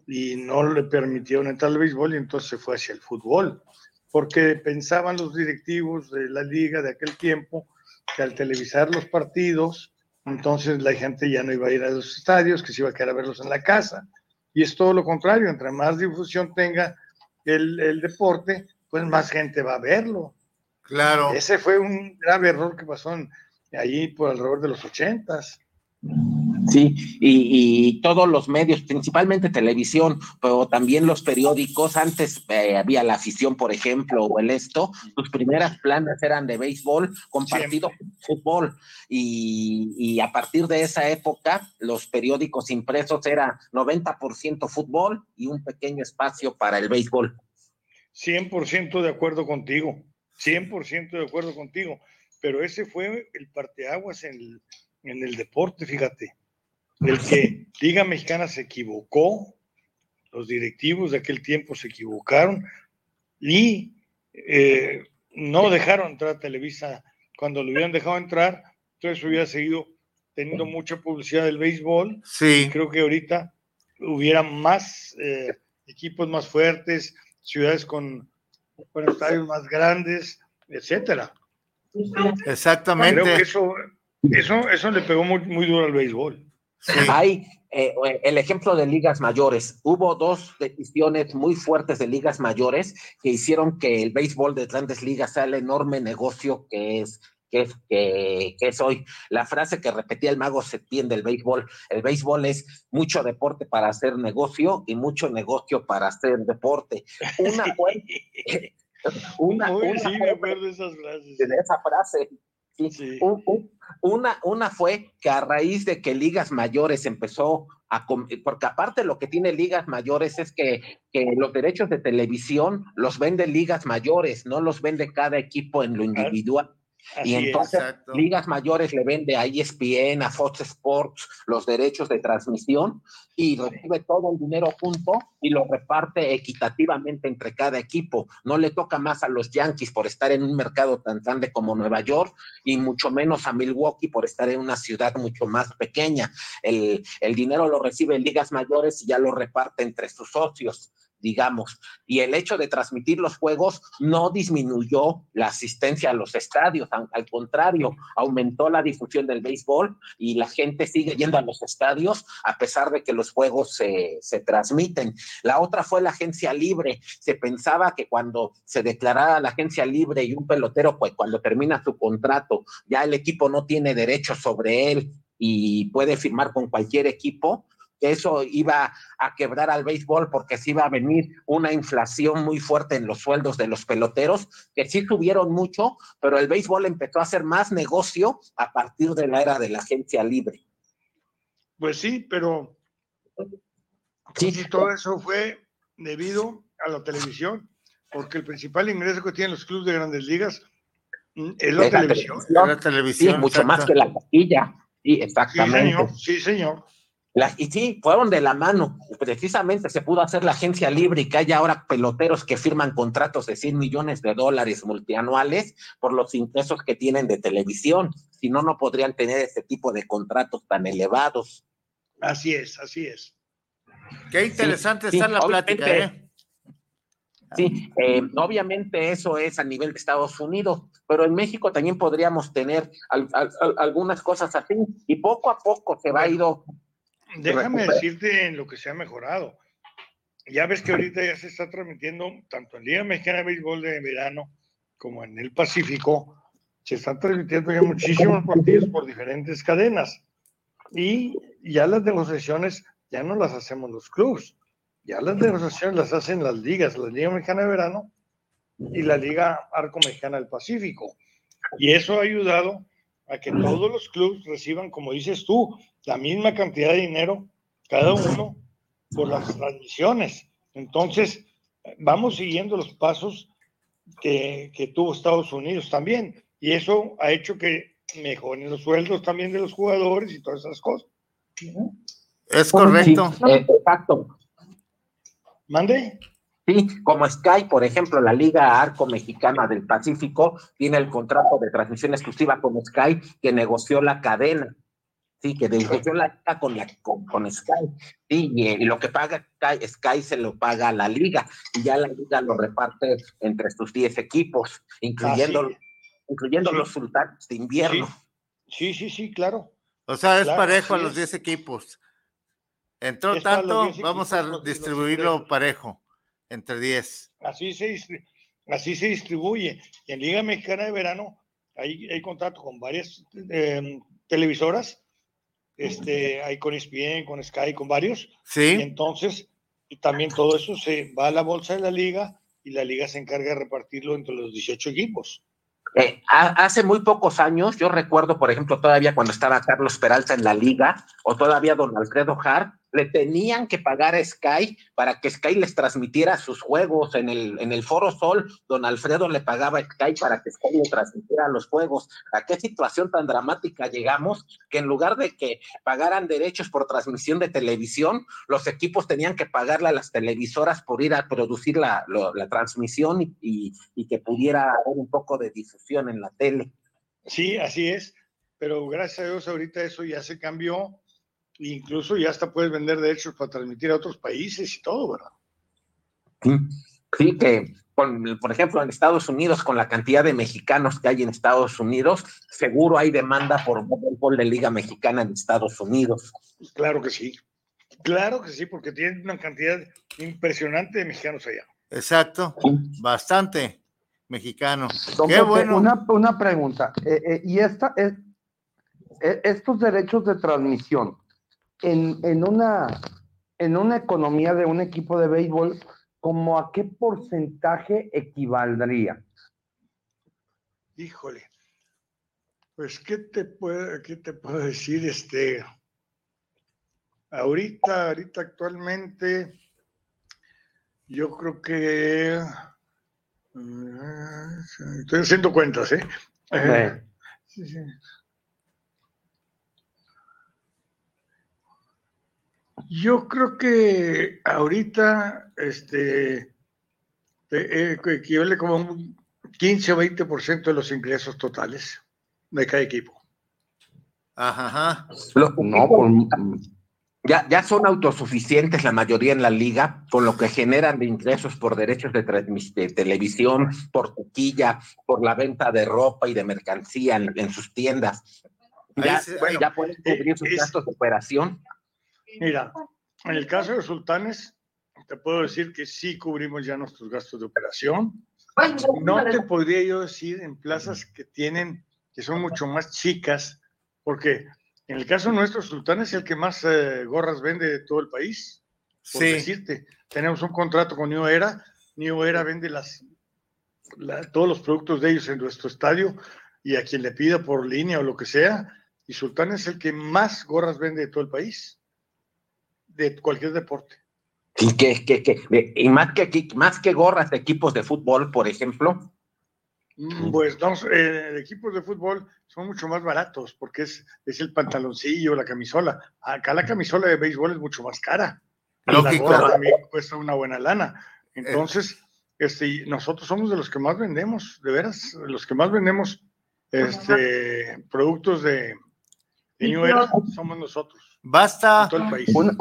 y no le permitieron entrar al béisbol y entonces se fue hacia el fútbol, porque pensaban los directivos de la liga de aquel tiempo que al televisar los partidos, entonces la gente ya no iba a ir a los estadios, que se iba a quedar a verlos en la casa. Y es todo lo contrario, entre más difusión tenga el, el deporte, pues más gente va a verlo. Claro. Ese fue un grave error que pasó en, allí por alrededor de los ochentas. Sí, y, todos los medios, principalmente televisión, pero también los periódicos, antes eh, había la afición, por ejemplo, o el esto, sus primeras planas eran de béisbol compartido con fútbol, y, y, a partir de esa época, los periódicos impresos eran 90% fútbol y un pequeño espacio para el béisbol. 100% de acuerdo contigo, 100% de acuerdo contigo. Pero ese fue el parteaguas en el, en el deporte, fíjate. El que Liga Mexicana se equivocó, los directivos de aquel tiempo se equivocaron y eh, no dejaron entrar a Televisa cuando lo hubieran dejado entrar, entonces hubiera seguido teniendo mucha publicidad del béisbol. Sí. creo que ahorita hubiera más eh, equipos más fuertes, ciudades con, con estadios más grandes, etcétera. Exactamente. Creo que eso, eso, eso le pegó muy, muy duro al béisbol. Hay eh, el ejemplo de ligas mayores. Hubo dos decisiones muy fuertes de ligas mayores que hicieron que el béisbol de grandes ligas sea el enorme negocio que es que es, que, es hoy. La frase que repetía el mago Septién del béisbol, el béisbol es mucho deporte para hacer negocio y mucho negocio para hacer deporte. Una fue... una, una sí, me acuerdo esas frases. De esa frase. Sí. una, una fue que a raíz de que Ligas Mayores empezó a... Porque aparte lo que tiene Ligas Mayores es que, que los derechos de televisión los vende Ligas Mayores, no los vende cada equipo en lo individual y entonces ligas mayores le vende a ESPN, a Fox Sports los derechos de transmisión y recibe todo el dinero junto y lo reparte equitativamente entre cada equipo. No le toca más a los Yankees por estar en un mercado tan grande como Nueva York y mucho menos a Milwaukee por estar en una ciudad mucho más pequeña. El, el dinero lo recibe en ligas mayores y ya lo reparte entre sus socios digamos, y el hecho de transmitir los juegos no disminuyó la asistencia a los estadios, al contrario, aumentó la difusión del béisbol y la gente sigue yendo a los estadios a pesar de que los juegos se, se transmiten. La otra fue la agencia libre. Se pensaba que cuando se declarara la agencia libre y un pelotero, pues cuando termina su contrato, ya el equipo no tiene derecho sobre él y puede firmar con cualquier equipo, eso iba a quebrar al béisbol porque se iba a venir una inflación muy fuerte en los sueldos de los peloteros, que sí subieron mucho, pero el béisbol empezó a hacer más negocio a partir de la era de la agencia libre. Pues sí, pero sí. todo eso fue debido a la televisión, porque el principal ingreso que tienen los clubes de grandes ligas mm, es la, televisión. La televisión. Sí, mucho más que la taquilla. Sí, exactamente. Sí, señor. Sí, señor y sí, fueron de la mano. Precisamente se pudo hacer la agencia libre y que haya ahora peloteros que firman contratos de 100 millones de dólares multianuales por los ingresos que tienen de televisión. Si no, no podrían tener ese tipo de contratos tan elevados. Así es, así es. Qué interesante está la plática, ¿eh? Sí, eh, obviamente eso es a nivel de Estados Unidos, pero en México también podríamos tener algunas cosas así y poco a poco se va a ido Déjame decirte en lo que se ha mejorado. Ya ves que ahorita ya se está transmitiendo tanto en Liga Mexicana de Béisbol de verano como en el Pacífico. Se están transmitiendo ya muchísimos partidos por diferentes cadenas. Y ya las negociaciones ya no las hacemos los clubes. Ya las negociaciones las hacen las ligas, la Liga Mexicana de Verano y la Liga Arco Mexicana del Pacífico. Y eso ha ayudado a que todos los clubes reciban, como dices tú, la misma cantidad de dinero cada uno por las transmisiones. Entonces, vamos siguiendo los pasos que, que, tuvo Estados Unidos también. Y eso ha hecho que mejoren los sueldos también de los jugadores y todas esas cosas. Es correcto. exacto. ¿Mande? Sí, como Sky, por ejemplo, la Liga Arco Mexicana del Pacífico tiene el contrato de transmisión exclusiva con Sky que negoció la cadena. Sí, que negoció la liga con, la, con, Sky. Sí, y, lo que paga Sky, Sky, se lo paga a la liga y ya la liga lo reparte entre sus 10 equipos, incluyendo, incluyendo los sultanes de invierno. Sí, sí, sí, claro. O sea, es parejo a los 10 equipos. Entró tanto, vamos a distribuirlo parejo entre 10. Así se, así se distribuye. en Liga Mexicana de Verano hay, hay contrato con varias em, televisoras, este, hay con ESPN, con Sky, con varios. Sí. entonces, y también todo eso se va a la bolsa de la liga y la liga se encarga de repartirlo entre los 18 equipos. Eh, hace muy pocos años, yo recuerdo, por ejemplo, todavía cuando estaba Carlos Peralta en la liga, o todavía don Alfredo Hart, le tenían que pagar a Sky para que Sky les transmitiera sus juegos en el, en el Foro Sol. Don Alfredo le pagaba a Sky para que Sky le transmitiera los juegos. ¿A qué situación tan dramática llegamos? Que en lugar de que pagaran derechos por transmisión de televisión, los equipos tenían que pagarle a las televisoras por ir a producir la, la transmisión y, y que pudiera haber un poco de difusión en la tele. Sí, así es, pero gracias a Dios ahorita eso ya se cambió, incluso ya hasta puedes vender derechos para transmitir a otros países y todo, ¿verdad? Sí, que por ejemplo en Estados Unidos, con la cantidad de mexicanos que hay en Estados Unidos, seguro hay demanda por fútbol de Liga Mexicana en Estados Unidos. Claro que sí, claro que sí, porque tienen una cantidad impresionante de mexicanos allá. Exacto, bastante mexicano. Qué bueno. Una, pregunta, eh, eh, y esta es, eh, estos derechos de transmisión en, en, una, en una economía de un equipo de béisbol, ¿como a qué porcentaje equivaldría? Híjole, pues qué te puedo, qué te puedo decir, este, ahorita, ahorita actualmente, yo creo que Estoy haciendo cuentas, ¿eh? Yo creo que ahorita este, eh, equivale como un 15 o 20% de los ingresos totales de cada equipo. Ajá. no, ya, ya son autosuficientes la mayoría en la liga, con lo que generan de ingresos por derechos de, televisión, por cuquilla, por la venta de ropa y de mercancía en, sus tiendas. Ya, ya pueden cubrir sus gastos de operación. Mira, en el caso de Sultanes, te puedo decir que sí cubrimos ya nuestros gastos de operación. No te podría yo decir en plazas que tienen, que son mucho más chicas, porque en el caso nuestro, Sultán es el que más eh, gorras vende de todo el país. Por sí. decirte, tenemos un contrato con New Era. New Era vende las, todos los productos de ellos en nuestro estadio y a quien le pida por línea o lo que sea. Y Sultán es el que más gorras vende de todo el país, de cualquier deporte. Y, que, que, y más, que, más que gorras de equipos de fútbol, por ejemplo, Mm, pues no, eh, equipos de fútbol son mucho más baratos porque es, es el pantaloncillo, la camisola. Acá la camisola de béisbol es mucho más cara. Lógico. La también cuesta una buena lana. Entonces, este, nosotros somos de los que más vendemos, de veras, los que más vendemos este, productos de, de somos nosotros. Basta. Una,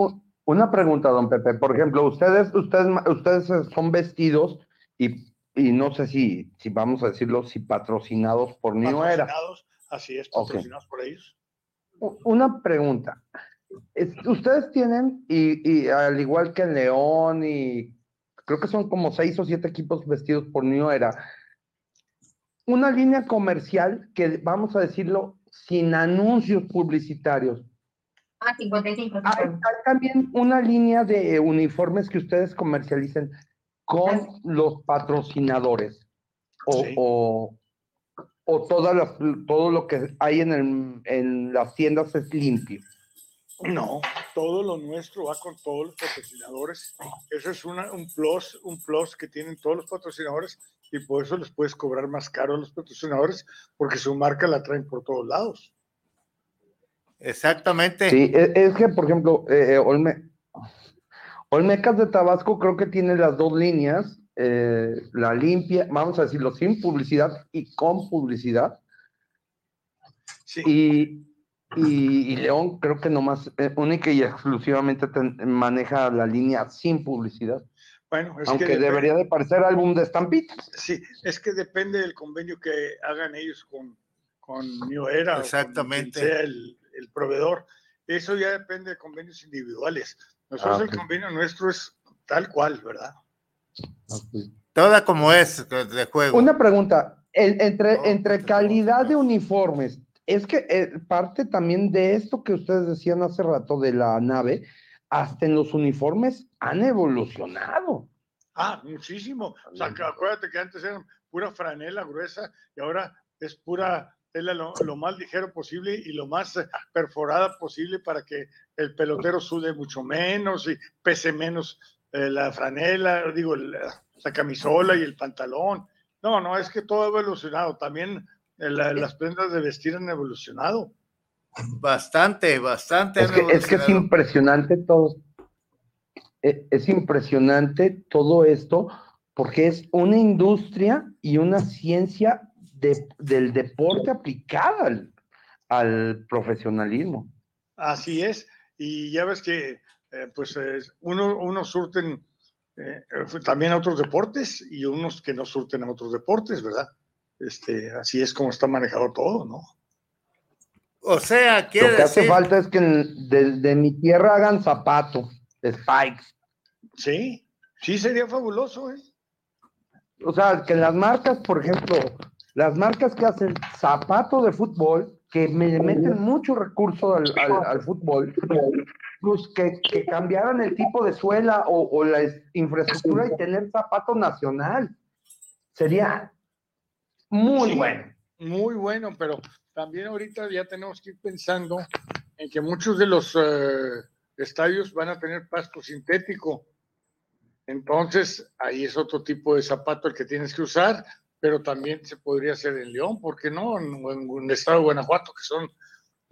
una pregunta, don Pepe. Por ejemplo, ustedes, ustedes, ustedes son vestidos y y no sé si, si vamos a decirlo, si patrocinados por New Era. Así es, patrocinados por ellos. Una pregunta. Ustedes tienen, y, al igual que León, y creo que son como seis o siete equipos vestidos por New Era, una línea comercial que, vamos a decirlo, sin anuncios publicitarios. Ah, 55. hay también una línea de uniformes que ustedes comercialicen con los patrocinadores o, o, toda todo lo que hay en, el, en las tiendas es limpio. No, todo lo nuestro va con todos los patrocinadores. Eso es una, un plus, un plus que tienen todos los patrocinadores y por eso les puedes cobrar más caro a los patrocinadores porque su marca la traen por todos lados. Exactamente. Sí, e, es, que, por ejemplo, eh, eh Olme, Olmecas de Tabasco creo que tiene las dos líneas, eh, la limpia, vamos a decirlo, sin publicidad y con publicidad. Sí. Y, León creo que nomás, eh, única y exclusivamente maneja la línea sin publicidad. Bueno, es Aunque debería de parecer álbum de estampitas. Sí, es que depende del convenio que hagan ellos con, con New Era. Exactamente. el proveedor. Eso ya depende de convenios individuales. Nosotros ah, el convenio nuestro es tal cual, ¿verdad? Toda como es de juego. Una pregunta, entre, entre calidad de uniformes, es que eh, parte también de esto que ustedes decían hace rato de la nave, hasta en los uniformes han evolucionado. Ah, muchísimo. O sea, acuérdate que antes eran pura franela gruesa y ahora es pura tela lo, lo más ligero posible y lo más perforada posible para que el pelotero sude mucho menos y pese menos eh, la franela, digo, la, la camisola y el pantalón. No, no, es que todo ha evolucionado. También eh, la- las prendas de vestir han evolucionado. Bastante, bastante. Es que, es que es impresionante todo. e- Es impresionante todo esto porque es una industria y una ciencia de- del deporte aplicada al, al profesionalismo. Así es. Y ya ves que, eh, pues, eh, uno, unos surten eh, también a otros deportes y unos que no surten a otros deportes, ¿verdad? Este, así es como está manejado todo, ¿no? O sea, Lo quiere que hace falta es que en- desde mi tierra hagan zapatos, spikes. Sí, sí sería fabuloso, ¿eh? O sea, que las marcas, por ejemplo, las marcas que hacen zapatos de fútbol, que me meten mucho recurso al, al- al fútbol, pues que, que cambiaran el tipo de suela o, o la es- infraestructura y tener zapato nacional. Sería muy Sí, bueno. Muy bueno, pero también ahorita ya tenemos que ir pensando en que muchos de los eh, estadios van a tener pasto sintético. Entonces, ahí es otro tipo de zapato el que tienes que usar, pero también se podría hacer en León, ¿por qué no? En, en el estado de Guanajuato, que son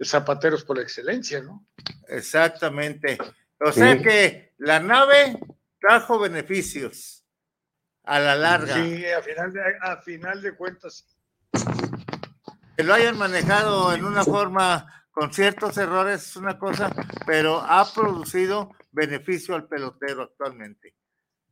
zapateros por excelencia, ¿no? exactamente. O sea Sí. que la nave trajo beneficios a la larga. Sí, a final de, a final de cuentas, Que lo hayan manejado en una forma con ciertos errores es una cosa, pero ha producido beneficio al pelotero actualmente,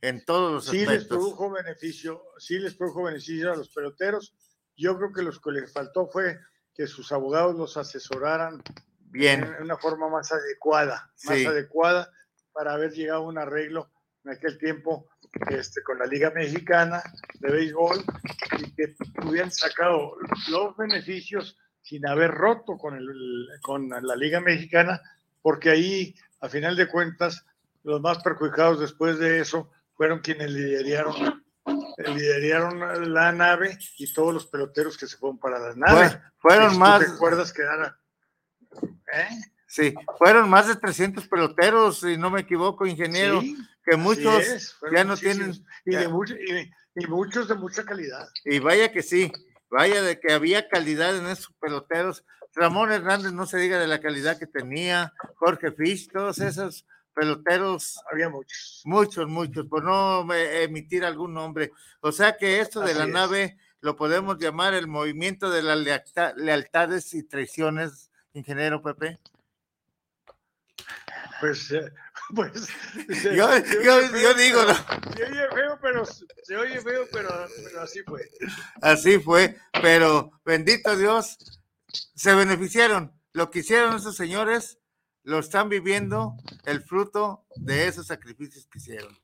en todos los sí les aspectos. produjo beneficio, sí les produjo beneficio a los peloteros. Yo creo que lo que les faltó fue que sus abogados los asesoraran Bien, en una forma más adecuada, más Sí. adecuada para haber llegado a un arreglo en aquel tiempo este, con la Liga Mexicana de Béisbol y que hubieran sacado los beneficios sin haber roto con, el, con la Liga Mexicana, porque ahí, a final de cuentas, los más perjudicados después de eso fueron quienes lideraron, lideraron la nave y todos los peloteros que se fueron para la nave. Fue- fueron tú más, ¿Te acuerdas que era? ¿Eh? sí, fueron más de 300 peloteros, si no me equivoco, ingeniero, Sí, que muchos es, ya no tienen, Y, de mucho- y- y muchos de mucha calidad. y vaya que sí, vaya de que había calidad en esos peloteros. Ramón Hernández no se diga de la calidad que tenía, Jorge Fish, todos esos peloteros Había muchos. Muchos, muchos, por no me- emitir algún nombre. O sea que esto de Así la es. nave lo podemos llamar el movimiento de las lealta- lealtades y traiciones, ingeniero Pepe. Pues, eh, pues. se- Yo, se oye yo, feo, yo digo, pero- ¿no? Se oye feo, pero se oye feo, pero, pero así fue. así fue, pero bendito Dios, se beneficiaron. Lo que hicieron esos señores, lo están viviendo el fruto de esos sacrificios que hicieron.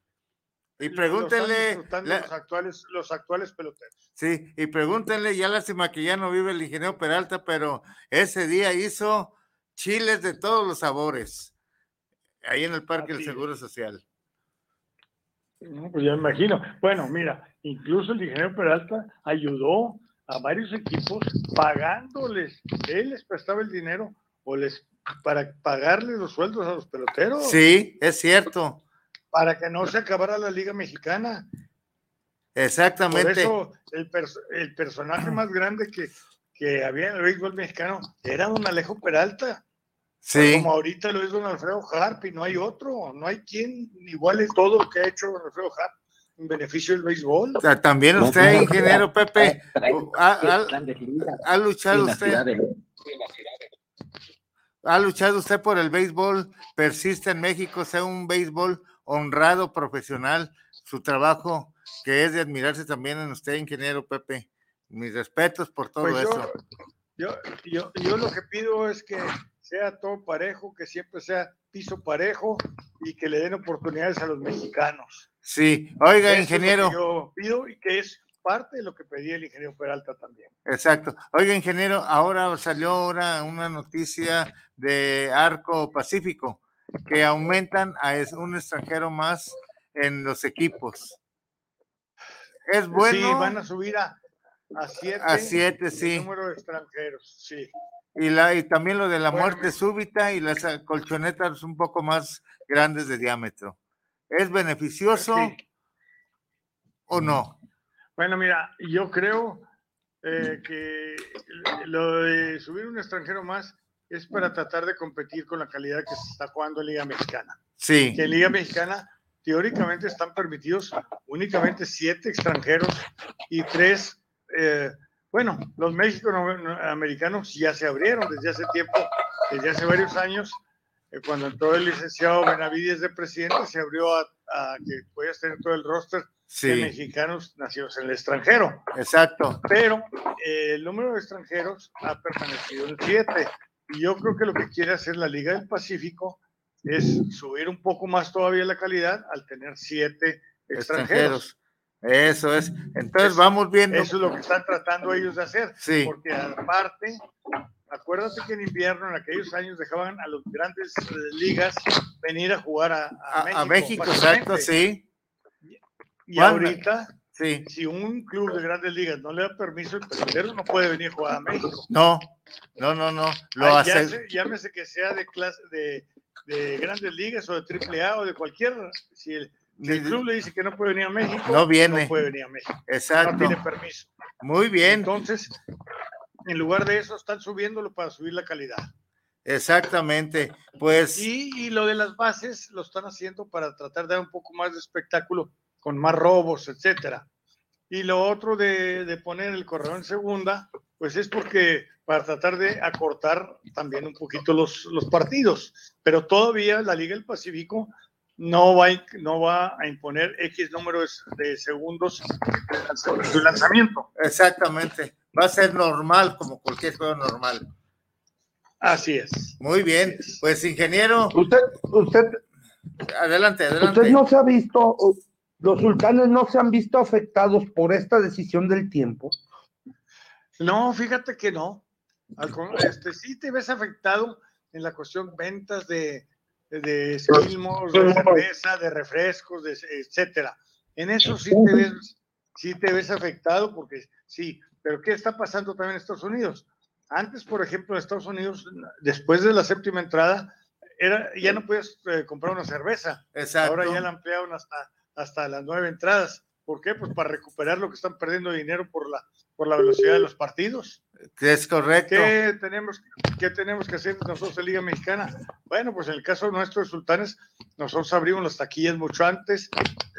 Y pregúntenle, disfrutando la- los actuales, los actuales peloteros. Sí, y pregúntenle, ya lástima que ya no vive el ingeniero Peralta, pero ese día hizo chiles de todos los sabores, ahí en el Parque del. Seguro Social. No, pues ya me imagino. Bueno, mira, incluso el ingeniero Peralta ayudó a varios equipos pagándoles. Él les prestaba el dinero o les para pagarles los sueldos a los peloteros. Sí, es cierto, Para que no se acabara la Liga Mexicana. Por exactamente. eso el, pers- el personaje más grande que, que había en el béisbol mexicano era don Alejo Peralta. Sí, Como ahorita lo es don Alfredo Harp y no hay otro, no hay quien iguale todo lo que ha hecho don Alfredo Harp en beneficio del béisbol. O sea, también usted, ingeniero Pepe, ha, ha- luchado usted, ha luchado usted por el béisbol, persiste en México, sea un béisbol honrado, profesional, su trabajo que es de admirarse también en usted, ingeniero Pepe. Mis respetos por todo Pues eso. yo, yo, yo lo que pido es que sea todo parejo, que siempre sea piso parejo y que le den oportunidades a los mexicanos. Sí, oiga, Eso ingeniero. yo pido y que es parte de lo que pedía el ingeniero Peralta también. Exacto. Oiga, ingeniero, ahora salió ahora una noticia de Arco Pacífico que aumentan a un extranjero más en los equipos. Es bueno. Sí, van a subir a, a siete. A siete, el sí. número de extranjeros, sí. Y, la, y también lo de la Bueno, muerte súbita y las colchonetas un poco más grandes de diámetro. ¿Es beneficioso Sí. o no? Bueno, mira, yo creo eh, que lo de subir un extranjero más es para tratar de competir con la calidad que se está jugando en Liga Mexicana. Sí, Que en Liga Mexicana teóricamente están permitidos únicamente siete extranjeros y tres, eh, bueno, los mexicanos ya se abrieron desde hace tiempo, desde hace varios años, eh, cuando entró el licenciado Benavides de presidente, se abrió a, a que puedas tener todo el roster de sí, mexicanos nacidos en el extranjero. exacto. Pero eh, el número de extranjeros ha permanecido en siete. Y yo creo que lo que quiere hacer la Liga del Pacífico es subir un poco más todavía la calidad al tener siete extranjeros. Extranjeros. Eso es. Entonces Eso- vamos viendo. Eso es lo que están tratando ellos de hacer. Sí. Porque aparte, acuérdate que en invierno, en aquellos años, dejaban a las grandes eh, ligas venir a jugar a, a A, México. a México, fácilmente. exacto, sí. Y ahorita, Sí. si un club de grandes ligas no le da permiso, el pelotero no puede venir a jugar a México. No, no, no, no. Lo Ay, hace. ya se- llámese que sea de clase de, de grandes ligas o de triple A o de cualquier. Si el, si el club le dice que no puede venir a México, No viene. no puede venir a México. No Exacto. tiene permiso. Muy bien. Entonces, en lugar de eso, están subiéndolo para subir la calidad. Exactamente. Pues Y, y lo de las bases lo están haciendo para tratar de dar un poco más de espectáculo con más robos, etcétera. Y lo otro de, de poner el corredor en segunda, pues es porque para tratar de acortar también un poquito los, los partidos. Pero todavía la Liga del Pacífico no va, a no va a imponer X números de segundos de su lanzamiento. exactamente. Va a ser normal como cualquier juego normal. Así es. Muy bien. Pues ingeniero, Usted, usted, adelante, adelante. usted no se ha visto, los sultanes no se han visto afectados por esta decisión del tiempo. No, fíjate que no. Al este, sí te ves afectado en la cuestión ventas de, de esquilmos, de cerveza, de refrescos, de, etcétera. En eso sí te ves, sí te ves afectado porque sí, pero ¿qué está pasando también en Estados Unidos? Antes, por ejemplo, en Estados Unidos, después de la séptima entrada, era, ya no podías eh, comprar una cerveza. Exacto. Ahora ya la ampliaron hasta, hasta las nueve entradas. ¿Por qué? Pues para recuperar lo que están perdiendo de dinero por la, por la velocidad de los partidos. Es correcto. ¿Qué tenemos, ¿Qué tenemos que hacer nosotros en Liga Mexicana? Bueno, pues en el caso nuestro de Sultanes, nosotros abrimos las taquillas mucho antes,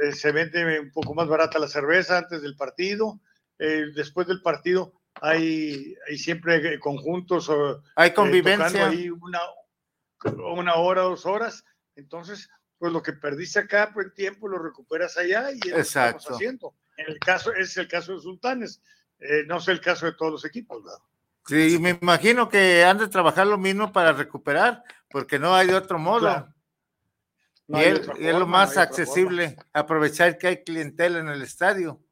eh, se vende un poco más barata la cerveza antes del partido, eh, después del partido hay, hay siempre conjuntos o Hay eh, convivencia. ahí una, una hora, dos horas, entonces pues lo que perdiste acá por el tiempo lo recuperas allá y es lo que Exacto. estamos haciendo. En el caso, es el caso de Sultanes, eh, no es el caso de todos los equipos, ¿verdad? Sí, me imagino que han de trabajar lo mismo para recuperar, porque no hay de otro modo. Claro. No y es, y es lo más no accesible, aprovechar que hay clientela en el estadio.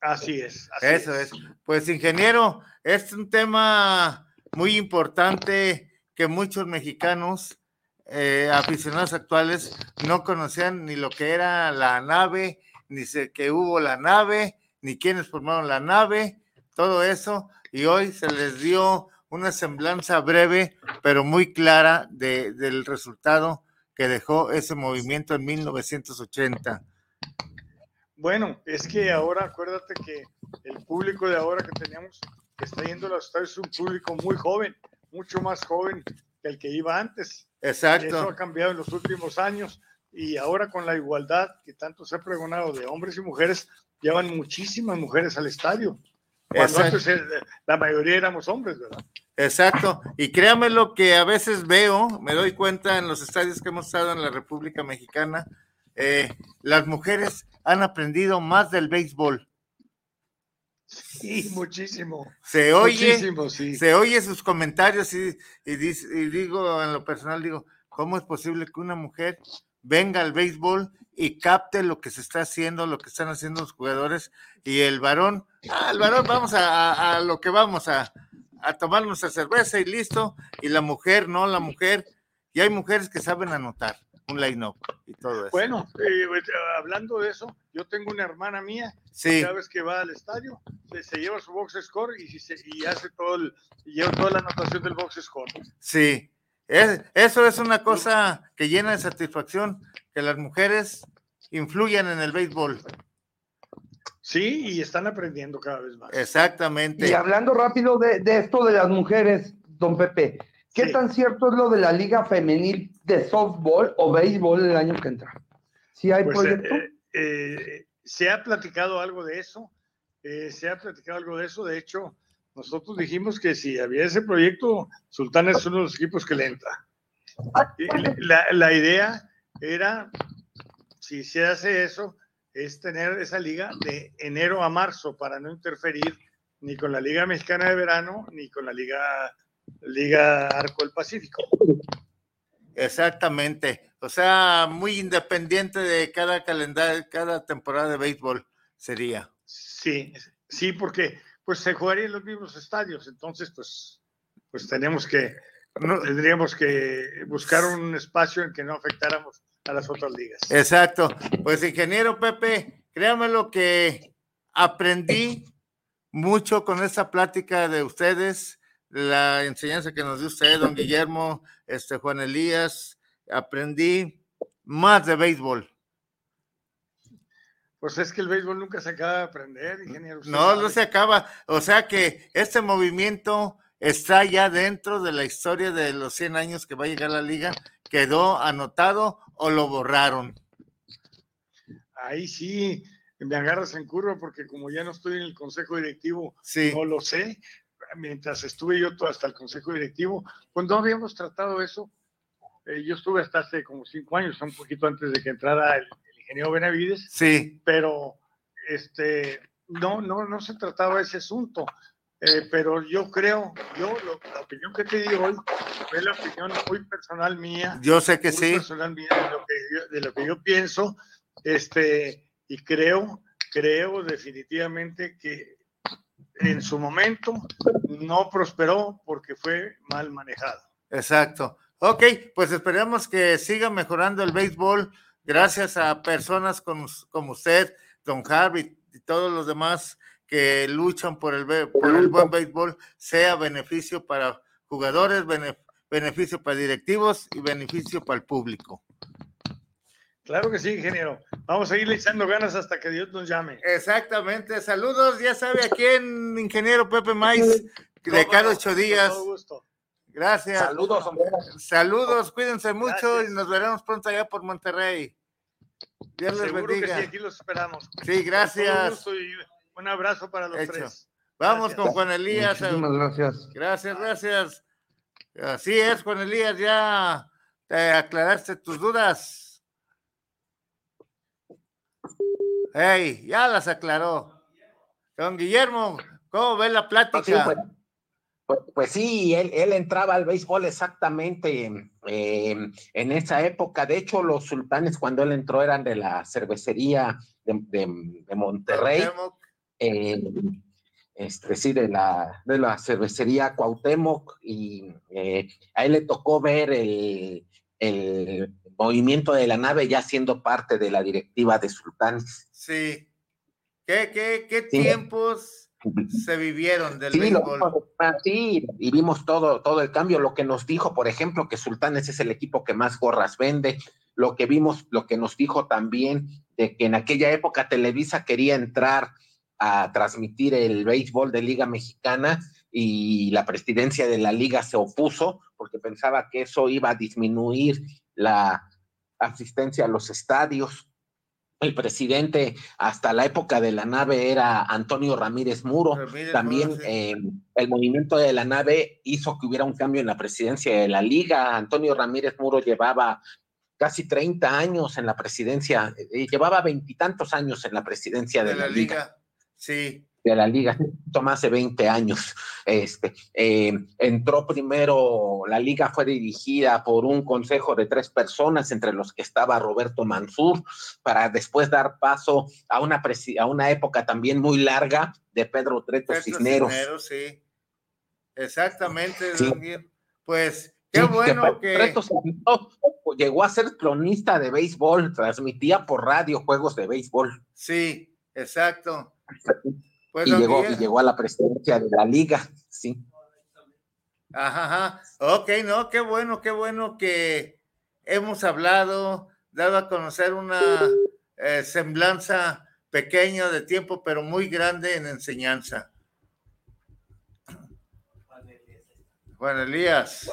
Así es. así Eso es. Pues ingeniero, es un tema muy importante que muchos mexicanos eh, aficionados actuales no conocían ni lo que era la nave, ni sé que hubo la nave, ni quiénes formaron la nave, todo eso, y hoy se les dio una semblanza breve, pero muy clara de- del resultado que dejó ese movimiento en 1980. Bueno, es que ahora acuérdate que el público de ahora que teníamos que está yendo a los estadios es un público muy joven, mucho más joven que el que iba antes. Exacto. Eso ha cambiado en los últimos años y ahora con la igualdad que tanto se ha pregonado de hombres y mujeres, llevan muchísimas mujeres al estadio. Cuando Exacto. antes eh, la mayoría éramos hombres, ¿verdad? Exacto, y créame lo que a veces veo, me doy cuenta en los estadios que hemos estado en la República Mexicana, eh, las mujeres han aprendido más del béisbol. Sí, muchísimo. Se oye, Muchísimo, sí. se oye sus comentarios y, y dice- y digo en lo personal, digo, ¿cómo es posible que una mujer venga al béisbol y capte lo que se está haciendo, lo que están haciendo los jugadores y el varón, ah, el varón vamos a, a- a lo que vamos a, a tomar nuestra cerveza y listo, y la mujer no, la mujer, y hay mujeres que saben anotar, un line-up y todo eso. Bueno, eh, pues, hablando de eso, yo tengo una hermana mía, Sí. cada vez que va al estadio, se, se lleva su box score y, se, y hace todo el, y lleva toda la anotación del box score. Sí, es- eso es una cosa que llena de satisfacción, que las mujeres influyan en el béisbol. Sí, y están aprendiendo cada vez más. Exactamente. Y hablando rápido de, de esto de las mujeres, don Pepe, ¿qué Sí. tan cierto es lo de la Liga Femenil de softball o béisbol el año que entra? ¿Sí hay Pues, proyecto? eh, eh, se ha platicado algo de eso, eh, se ha platicado algo de eso, de hecho, nosotros dijimos que si había ese proyecto, Sultana es uno de los equipos que le entra. La, la idea era, si se hace eso, es tener esa liga de enero a marzo para no interferir ni con la Liga Mexicana de Verano ni con la Liga, Liga Arco del Pacífico. Exactamente. O sea, muy independiente de cada calendario, cada temporada de béisbol sería. Sí, sí, porque pues se jugaría en los mismos estadios, entonces pues, pues tenemos que, tendríamos que buscar un espacio en que no afectáramos a las otras ligas. Exacto. Pues ingeniero Pepe, créame lo que aprendí mucho con esta plática de ustedes, la enseñanza que nos dio usted, don Guillermo, este Juan Elías, aprendí más de béisbol. Pues es que el béisbol nunca se acaba de aprender, ingeniero. No, no se acaba. O sea que este movimiento está ya dentro de la historia de los 100 años que va a llegar la liga. ¿Quedó anotado o lo borraron? Ahí sí me agarras en curva porque como ya no estoy en el consejo directivo, Sí. no lo sé. Mientras estuve yo todo hasta el consejo directivo, pues no habíamos tratado eso. Eh, yo estuve hasta hace como cinco años, un poquito antes de que entrara el, el ingeniero Benavides. Sí. pero este no no no se trataba ese asunto Eh, pero yo creo yo lo- la opinión que te di hoy es la opinión muy personal mía Yo sé que muy sí. personal mía de lo que yo, de lo que yo pienso este y creo creo definitivamente que en su momento no prosperó porque fue mal manejado Exacto. Ok, pues esperemos que siga mejorando el béisbol gracias a personas como, como usted, don Harvey y todos los demás que luchan por el, buen béisbol, sea beneficio para jugadores, bene- beneficio para directivos y beneficio para el público. Claro que sí ingeniero vamos a irle echando ganas hasta que Dios nos llame Exactamente. Saludos, ya sabe a quién, ingeniero Pepe Mais, de cada ocho Con días. todo gusto. Gracias. Saludos, hombre. Saludos, cuídense mucho Gracias. y nos veremos pronto allá por Monterrey. Dios les Seguro que bendiga. sí, aquí los esperamos. Sí, gracias. gusto y Un abrazo para los Hecho. tres. Vamos Gracias. con Juan Elías. Muchísimas gracias. Gracias, gracias. Así es, Juan Elías, ya te aclaraste tus dudas. Hey, ya las aclaró. Don Guillermo, ¿cómo ve la Sí, plática? pues, pues- pues sí, él, él entraba al béisbol exactamente eh, en esa época. De hecho, los sultanes cuando él entró eran de la cervecería de, de- de Monterrey. Eh, este, sí, de la, de la cervecería Cuauhtémoc, y eh, a él le tocó ver el, el movimiento de la nave ya siendo parte de la directiva de Sultanes. Sí. ¿Qué, qué, qué Sí. tiempos se vivieron del Sí, lo sí, y vimos todo, todo el cambio. Lo que nos dijo, por ejemplo, que Sultanes es el equipo que más gorras vende. Lo que vimos, lo que nos dijo también de que en aquella época Televisa quería entrar a transmitir el béisbol de Liga Mexicana y la presidencia de la liga se opuso porque pensaba que eso iba a disminuir la asistencia a los estadios. El presidente hasta la época de la nave era Antonio Ramírez Muro. Ramírez También Muro, sí. eh, el movimiento de la nave hizo que hubiera un cambio en la presidencia de la liga. Antonio Ramírez Muro llevaba casi 30 años en la presidencia, eh, llevaba veintitantos años en la presidencia de, de la liga. Sí, de la liga, más de 20 años. Este, eh, entró primero, la liga fue dirigida por un consejo de tres personas, entre los que estaba Roberto Mansur, para después dar paso a una, presi- a una época también muy larga de Pedro Treto Petro Cisneros. Cisneros, sí. Exactamente, Sí. Pues Qué bueno que... Llegó a ser cronista de béisbol, transmitía por radio juegos de béisbol. Sí, exacto. Pues, y, llegó, y llegó a la presidencia de la liga, sí. Ajá, ajá. Ok, no, qué bueno, qué bueno que hemos hablado, dado a conocer una eh, semblanza pequeña de tiempo, pero muy grande en enseñanza. Juan Elías.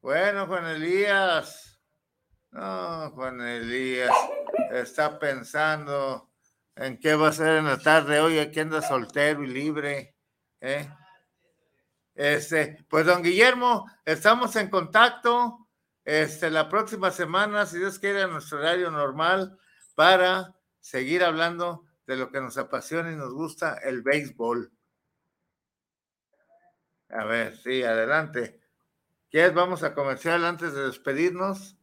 Bueno, Juan Elías. No, Juan Elías está pensando en qué va a ser en la tarde hoy, aquí anda soltero y libre. ¿eh? Este, pues don Guillermo, estamos en contacto. Este, la próxima semana, si Dios quiere, a nuestro horario normal para seguir hablando de lo que nos apasiona y nos gusta, el béisbol. A ver, sí, adelante. ¿Quieres? Vamos a comercial antes de despedirnos.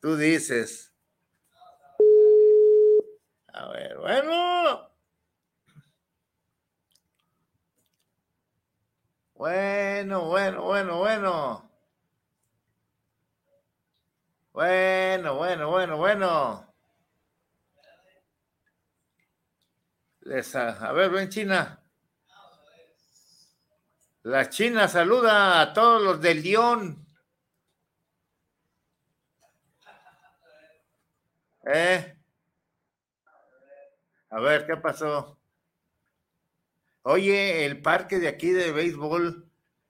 Tú dices. A ver, bueno. Bueno, bueno, bueno, bueno. Bueno, bueno, bueno, bueno. Les, a, ver, ven China. La China saluda a todos los del León. ¿Eh? A ver, ¿qué pasó? Oye, el parque de aquí de béisbol,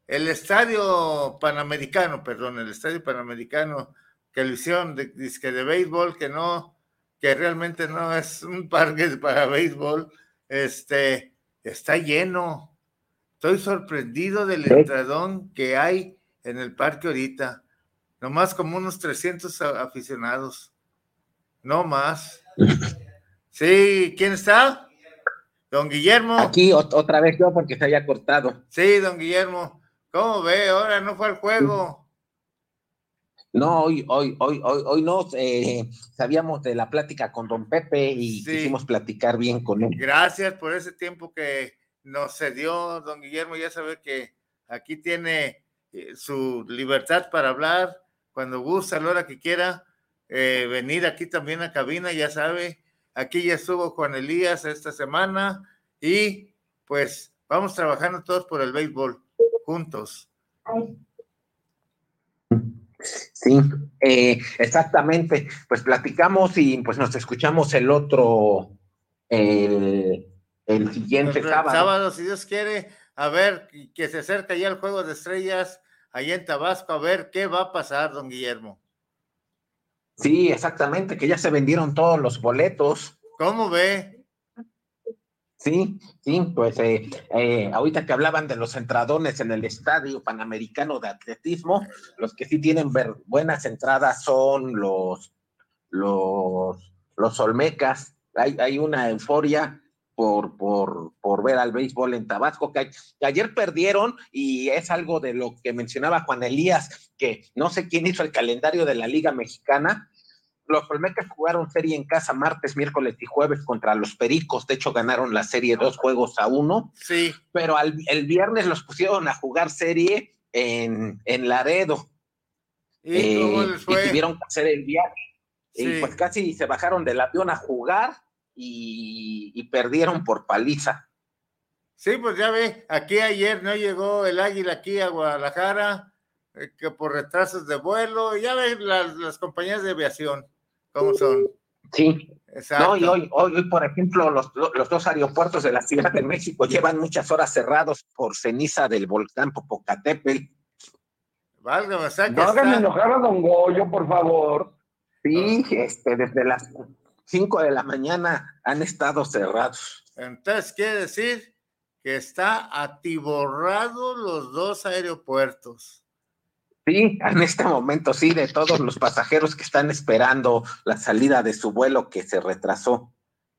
el estadio panamericano, perdón, el estadio panamericano que lo hicieron de, de béisbol, que no, que realmente no es un parque para béisbol, este, está lleno. Estoy sorprendido del entradón que hay en el parque ahorita. Nomás como unos 300 aficionados. No más. Sí, ¿quién está? Don Guillermo. Aquí otra vez yo porque se había cortado. Sí, don Guillermo. ¿Cómo ve? Ahora no fue al juego. No, hoy, hoy, hoy, hoy, hoy no. Eh, sabíamos de la plática con don Pepe y quisimos platicar bien con él. Gracias por ese tiempo que nos cedió, don Guillermo. Ya sabe que aquí tiene eh, su libertad para hablar cuando gusta, a la hora que quiera. Eh, venir aquí también a cabina, ya sabe, Aquí ya estuvo Juan Elías esta semana y pues vamos trabajando todos por el béisbol juntos. Sí, eh, exactamente. Pues platicamos y pues nos escuchamos el otro, el, siguiente sábado. Sábado, si Dios quiere, a ver que se acerca ya el juego de estrellas allá en Tabasco, a ver qué va a pasar, don Guillermo. Sí, exactamente, que ya se vendieron todos los boletos. ¿Cómo ve? Sí, sí, pues eh, eh, ahorita que hablaban de los entradones en el Estadio Panamericano de Atletismo, los que sí tienen buenas entradas son los, los, los Olmecas. Hay, hay una euforia por, por, por, ver al béisbol en Tabasco, que, que, ayer perdieron y es algo de lo que mencionaba Juan Elías, que no sé quién hizo el calendario de la Liga Mexicana, los Olmecas jugaron serie en casa martes, miércoles y jueves contra los Pericos. De hecho, ganaron la serie dos juegos a uno. Sí. Pero el viernes los pusieron a jugar serie en, en Laredo. ¿Y, eh, tuvieron que hacer el viaje. Y pues casi se bajaron del avión a jugar y, perdieron por paliza. Sí, pues ya ve, aquí ayer no llegó el Águila aquí a Guadalajara, eh, que por retrasos de vuelo, ya ve las, las compañías de aviación. ¿Cómo son? Sí. Exacto. y hoy, hoy, por ejemplo, los, los, dos aeropuertos de la Ciudad de México llevan muchas horas cerrados por ceniza del volcán Popocatépetl. Válgame, o sea no hagan enojar a Don Goyo, por favor. Sí, este, desde las 5 de la mañana han estado cerrados. Entonces, quiere decir que está atiborrado los dos aeropuertos. Sí, en este momento sí, de todos los pasajeros que están esperando la salida de su vuelo que se retrasó.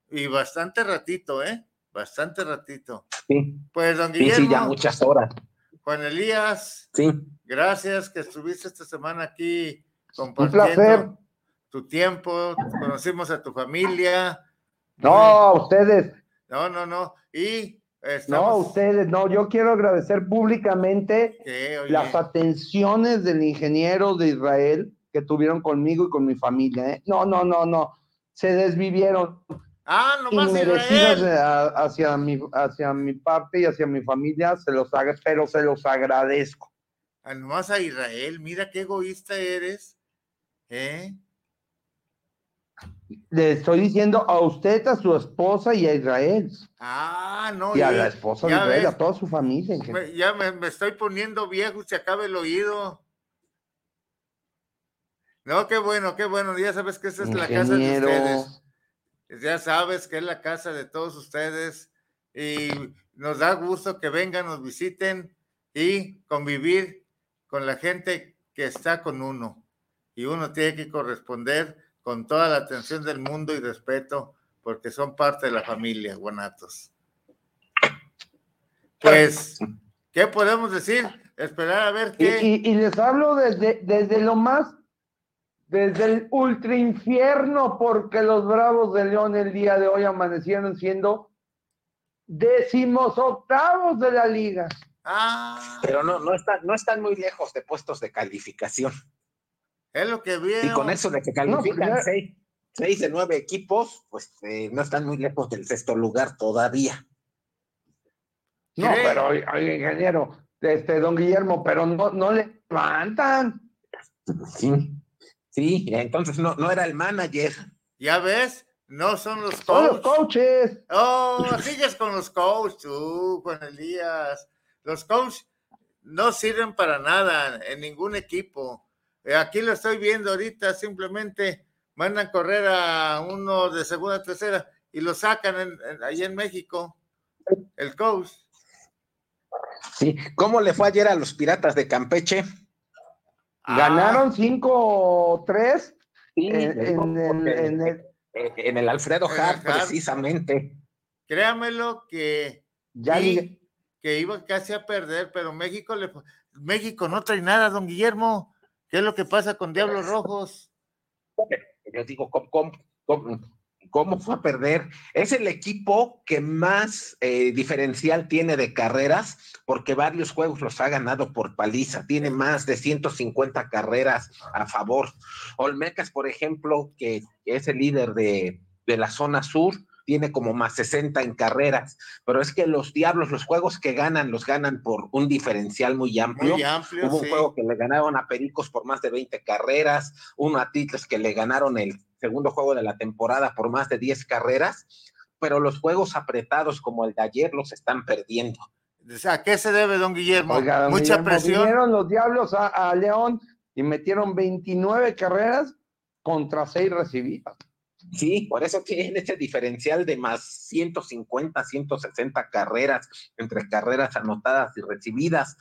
Y bastante ratito, ¿eh? Bastante ratito. Sí. Pues, don Guillermo. Sí, sí, ya muchas horas. Juan Elías. Sí. Gracias que estuviste esta semana aquí compartiendo tu tiempo. Conocimos a tu familia. No, ustedes. No, no, no. Y No, ustedes, no, yo quiero agradecer públicamente las atenciones del ingeniero de Israel que tuvieron conmigo y con mi familia. ¿eh? No, no, no, no. Se desvivieron Ah, nomás inmerecidas Israel. hacia mi, hacia mi parte y hacia mi familia, se los haga, pero se los agradezco. Ah, nomás a Israel. Mira qué egoísta eres. ¿Eh? Le estoy diciendo a usted, a su esposa y a Israel. Ah, no. y a ya- la esposa de Israel, ves, a toda su familia. me- ya me, me estoy poniendo viejo se acaba el oído. No, qué bueno, qué bueno. Ya sabes que esa es la casa de Ingeniero. ustedes. Ya sabes que es la casa de todos ustedes. Y nos da gusto que vengan, nos visiten y convivir con la gente que está con uno. Y uno tiene que corresponder con toda la atención del mundo y respeto, porque son parte de la familia, guanatos. Pues, ¿qué podemos decir? Esperar a ver Y, qué. y- y les hablo desde, desde lo más, desde el ultra infierno, porque los Bravos de León el día de hoy amanecieron siendo décimos octavos de la liga. Ah, Pero no, no, están, no están muy lejos de puestos de calificación. Es lo que veo. Y con eso de que pues califican seis, seis de nueve equipos, pues eh, no están muy lejos del sexto lugar todavía. No, pero, oye, ingeniero, este, don Guillermo, pero no, no le levantan. Sí, sí, entonces no, no era el manager. Ya ves, no son los Son los coaches. coaches. Oh, sigues con los coaches, tú, Juan Elías. Los coaches no sirven para nada en ningún equipo. Eh, Aquí lo estoy viendo ahorita, simplemente mandan correr a uno de segunda, tercera y lo sacan en, en- ahí en México. El coach. Sí, ¿cómo le fue ayer a los Piratas de Campeche? Ah, Ganaron 5-3 Sí, en, en en el- eh, en el Alfredo Hart, precisamente. Créamelo que, ya Sí. que iba casi a perder, pero México le fue- México no trae nada, don Guillermo. ¿Qué es lo que pasa con Diablos Rojos? Yo digo, ¿cómo, cómo, cómo- fue a perder? Es el equipo que más eh, diferencial tiene de carreras, porque varios juegos los ha ganado por paliza. Tiene más de 150 carreras a favor. Olmecas, por ejemplo, que es el líder de, de la zona sur, tiene como más 60 en carreras, pero es que los diablos, los juegos que ganan, los ganan por un diferencial muy amplio. Muy amplio, Hubo un juego que le ganaron a Pericos por más de 20 carreras, uno a Titles que le ganaron el segundo juego de la temporada por más de 10 carreras, pero los juegos apretados como el de ayer los están perdiendo. ¿A qué se debe, don Guillermo? Oiga, don Mucha Guillermo, presión. Vinieron los diablos a, a León y metieron 29 carreras contra 6 recibidas. Sí, por eso tienen ese diferencial de más 150, 160 carreras entre carreras anotadas y recibidas,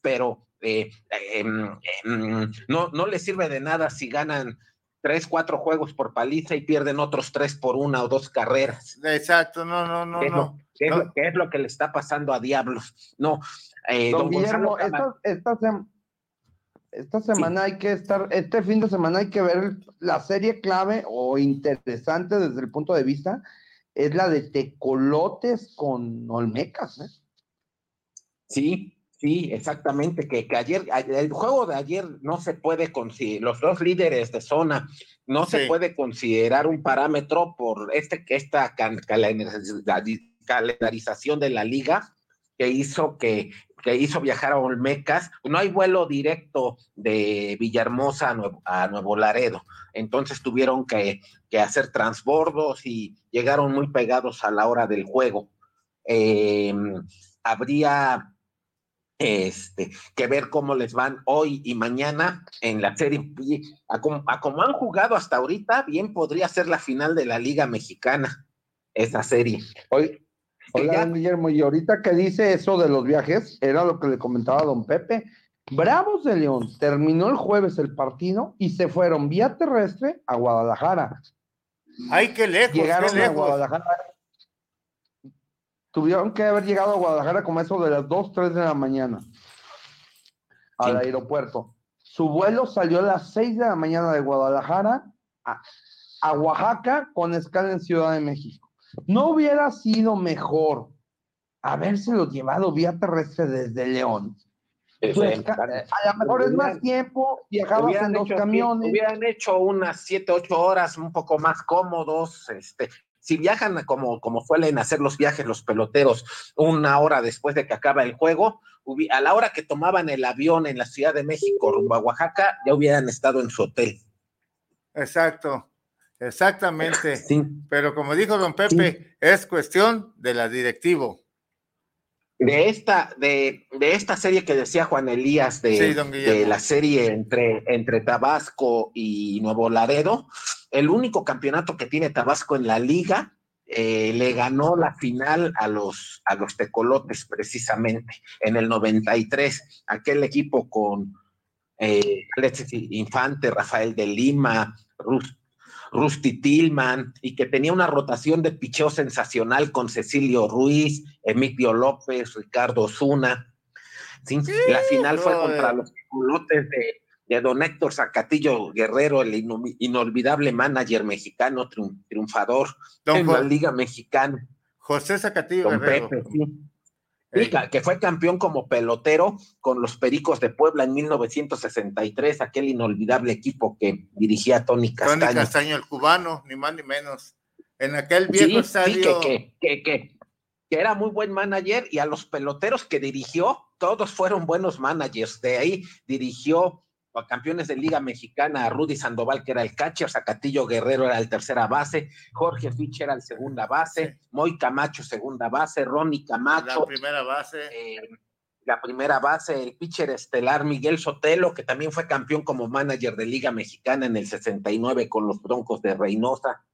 pero eh, em, em, no, no les sirve de nada si ganan tres, cuatro juegos por paliza y pierden otros tres por una o dos carreras. Exacto, no, no, no, ¿Qué es, no. lo, qué es no. lo- qué es lo que le está pasando a Diablos? No, eh, Don don Guillermo, Gonzalo Cama- esta, esta, sem- esta semana hay que estar, este fin de semana hay que ver la serie clave o interesante desde el punto de vista, es la de Tecolotes con Olmecas. ¿eh? Sí, sí, exactamente, que, que ayer, el juego de ayer no se puede considerar, los dos líderes de zona, no se puede considerar un parámetro por este, que esta calendarización de la liga que hizo que, que hizo viajar a Olmecas. No hay vuelo directo de Villahermosa a Nuevo, Laredo, entonces tuvieron que, hacer transbordos y llegaron muy pegados a la hora del juego. Eh, habría este, que ver cómo les van hoy y mañana en la serie. A como, a como han jugado hasta ahorita, bien podría ser la final de la Liga Mexicana, esa serie. Que Hola, don Guillermo, y ahorita que dice eso de los viajes, era lo que le comentaba a don Pepe. Bravos de León terminó el jueves el partido y se fueron vía terrestre a Guadalajara. Ay, qué lejos, Llegaron qué a lejos. Guadalajara. Tuvieron que haber llegado a Guadalajara como eso de las 2, 3 de la mañana al Sí. aeropuerto. Su vuelo salió a las 6 de la mañana de Guadalajara a, a Oaxaca con escala en Ciudad de México. ¿No hubiera sido mejor habérselo llevado vía terrestre desde León. Pues, a lo mejor es más tiempo, viajabas en dos hecho- camiones. Hubieran hecho unas siete, ocho horas un poco más cómodos. Este, si viajan como, como suelen hacer los viajes los peloteros una hora después de que acaba el juego, a la hora que tomaban el avión en la Ciudad de México rumbo a Oaxaca, ya hubieran estado en su hotel. Exacto, exactamente. Sí. Pero como dijo don Pepe, es cuestión de la directivo. De esta, de, de esta serie que decía Juan Elías, Sí, de la serie entre, entre Tabasco y Nuevo Laredo, el único campeonato que tiene Tabasco en la liga, eh, le ganó la final a los, a los tecolotes precisamente en el 93, aquel equipo con eh, Alexis Infante, Rafael de Lima, Rus- Rusty Tillman, y que tenía una rotación de picheo sensacional con Cecilio Ruiz, Emilio López, Ricardo Osuna. ¿sí? La final fue contra los pilotes de, de don Héctor Zacatillo Guerrero, el ino- inolvidable manager mexicano triun- triunfador Don en la Liga Mexicana. José Zacatillo Don Guerrero. Pepe, sí. Sí, que fue campeón como pelotero con los Pericos de Puebla en 1963, aquel inolvidable equipo que dirigía Tony Tony Castaño. Castaño, el cubano, ni más ni menos. En aquel Sí, viejo sí, estadio. que, que, que, que- que era muy buen manager y a los peloteros que dirigió, todos fueron buenos managers. De ahí dirigió a campeones de Liga Mexicana, a Rudy Sandoval, que era el catcher, Zacatillo Guerrero era el tercera base, Jorge Fitch era el segunda base, Moy Camacho segunda base, Ronnie Camacho, la primera base. eh, la primera base, el pitcher estelar Miguel Sotelo, que también fue campeón como manager de Liga Mexicana en el 69 con los Broncos de Reynosa.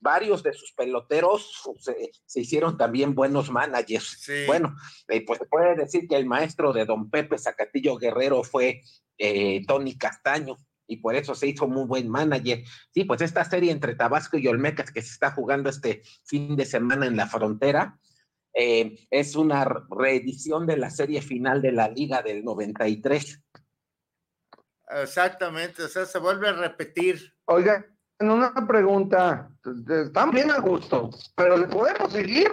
Varios de sus peloteros se, se hicieron también buenos managers. Sí. Bueno, eh, pues se puede decir que el maestro de Don Pepe Zacatillo Guerrero fue eh, Tony Castaño y por eso se hizo muy buen manager. Sí, pues esta serie entre Tabasco y Olmecas que se está jugando este fin de semana en la frontera, eh, es una reedición de la serie final de la Liga del 93. Exactamente, o sea, se vuelve a repetir. Oiga, una pregunta. Están bien a gusto, pero ¿le podemos seguir?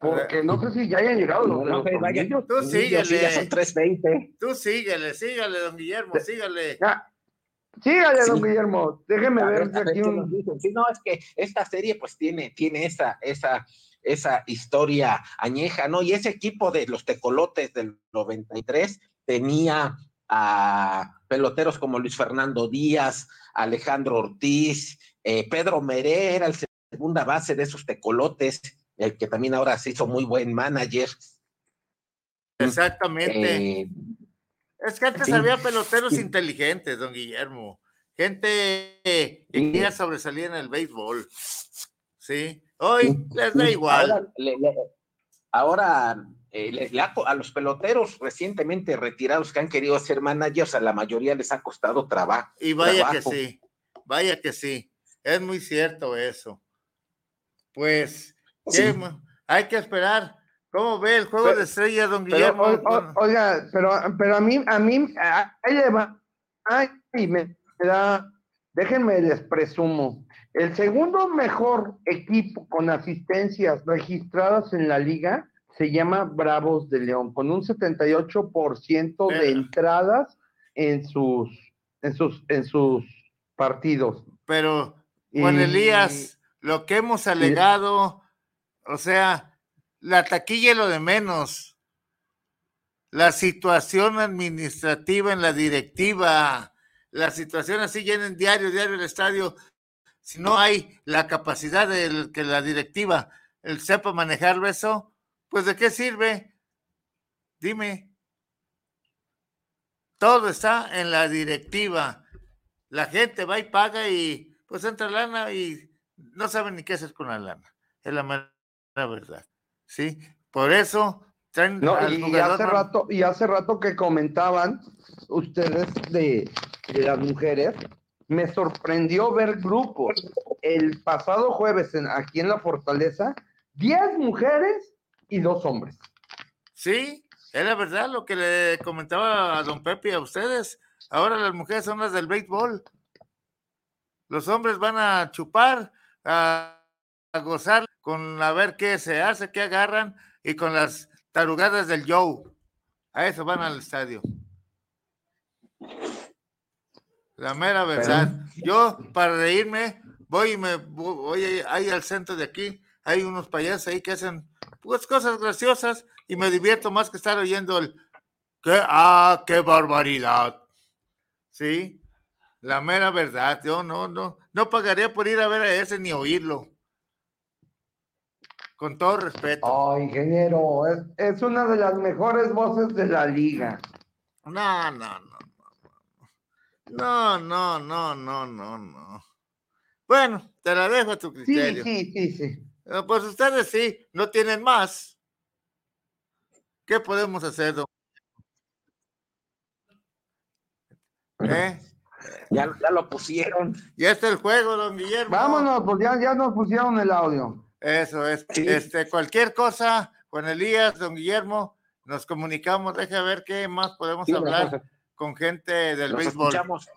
Porque no sé si ya hayan llegado los, No, los vaya. Tú síguele. Sí, ya son 3.20. Tú síguele, sígale, don Guillermo, sígale. Ya. Sígale, don. Guillermo. Déjeme A ver ver, aquí un... nos dicen. Sí, no, es que esta serie pues tiene, tiene esa, esa, esa historia añeja, ¿no? Y ese equipo de los tecolotes del 93 tenía a peloteros como Luis Fernando Díaz, Alejandro Ortiz, eh, Pedro Meré era el segunda base de esos tecolotes, el que también ahora se hizo muy buen manager. Exactamente. Eh, Es que antes Sí. había peloteros Sí. inteligentes, don Guillermo. Gente que Sí. quería sobresalir en el béisbol. Sí. Hoy les da igual. Ahora, le- le- ahora, eh, le- le ha co- a los peloteros recientemente retirados que han querido ser managers, a la mayoría les ha costado trabajo. y vaya que sí. Vaya que sí. Es muy cierto eso. Pues, Sí. ¿qué mo- hay que esperar. ¿Cómo ve el juego Pero- de estrellas, don Pero, Guillermo? o- o- Bueno, oiga, pero, pero a mí, a mí, le va. Ay, me, me da, déjenme les presumo. El segundo mejor equipo con asistencias registradas en la liga se llama Bravos de León, con un 78% de entradas en sus, en sus, en sus partidos. pero, Juan Y- Elías, lo que hemos alegado, o sea, la taquilla es lo de menos. La situación administrativa en la directiva, la situación así ya en el diario, diario el estadio, si no hay la capacidad de que la directiva él sepa manejar eso, pues ¿de qué sirve? Dime. Todo está en la directiva. La gente va y paga y pues entra lana y no saben ni qué hacer con la lana. Es la mera verdad. ¿Sí? Por eso traen No, al y hace no- rato, y hace rato que comentaban ustedes de, de las mujeres, me sorprendió ver grupos. El pasado jueves en- aquí en la Fortaleza, 10 mujeres y dos hombres. Sí, es la verdad lo que le comentaba a don Pepe a ustedes. Ahora las mujeres son las del béisbol. Los hombres van a chupar, a, a gozar con a ver qué se hace, qué agarran, y con las tarugadas del Joe. A eso van al estadio. La mera verdad. Yo, para reírme, voy y me voy ahí al centro de aquí. Hay unos payasos ahí que hacen pues cosas graciosas y me divierto más que estar oyendo el que ah, qué barbaridad. Sí, la mera verdad. Yo no, no, no pagaría por ir a ver a ese ni oírlo. Con todo respeto. Oh, ingeniero, es, es una de las mejores voces de la liga. No, no, no. No, no, no, no, no, no. Bueno, te la dejo a tu criterio. Sí, sí, sí, sí. Pues ustedes sí, no tienen más. ¿Qué podemos hacer, don? ¿Eh? Ya, ya lo pusieron. Ya está el juego, don Guillermo. Vámonos, pues ya, ya nos pusieron el audio. Eso es. Este, cualquier cosa, con Elías, don Guillermo, nos comunicamos. Deja ver qué más podemos hablar con gente del béisbol. Escuchamos,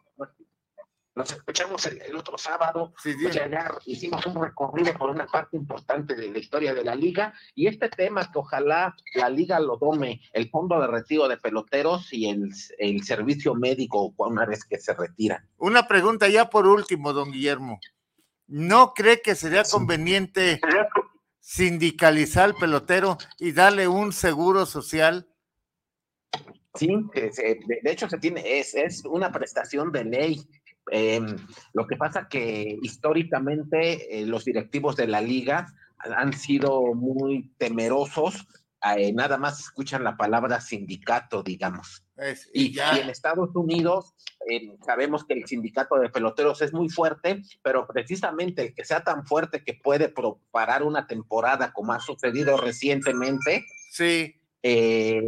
nos escuchamos el, otro sábado. hicimos un recorrido por una parte importante de la historia de la liga y este tema que ojalá la liga lo tome, el fondo de retiro de peloteros y el, el servicio médico una vez que se retira. Una pregunta ya por último, don Guillermo. ¿No cree que sería conveniente sindicalizar al pelotero y darle un seguro social? Sí, de, hecho se tiene, es, es una prestación de ley. Em, lo que pasa que históricamente eh, los directivos de la liga han sido muy temerosos, eh, nada más escuchan la palabra sindicato, digamos. y, en Estados Unidos eh, sabemos que el sindicato de peloteros es muy fuerte, pero precisamente el que sea tan fuerte que puede parar una temporada como ha sucedido recientemente. Sí. Eh,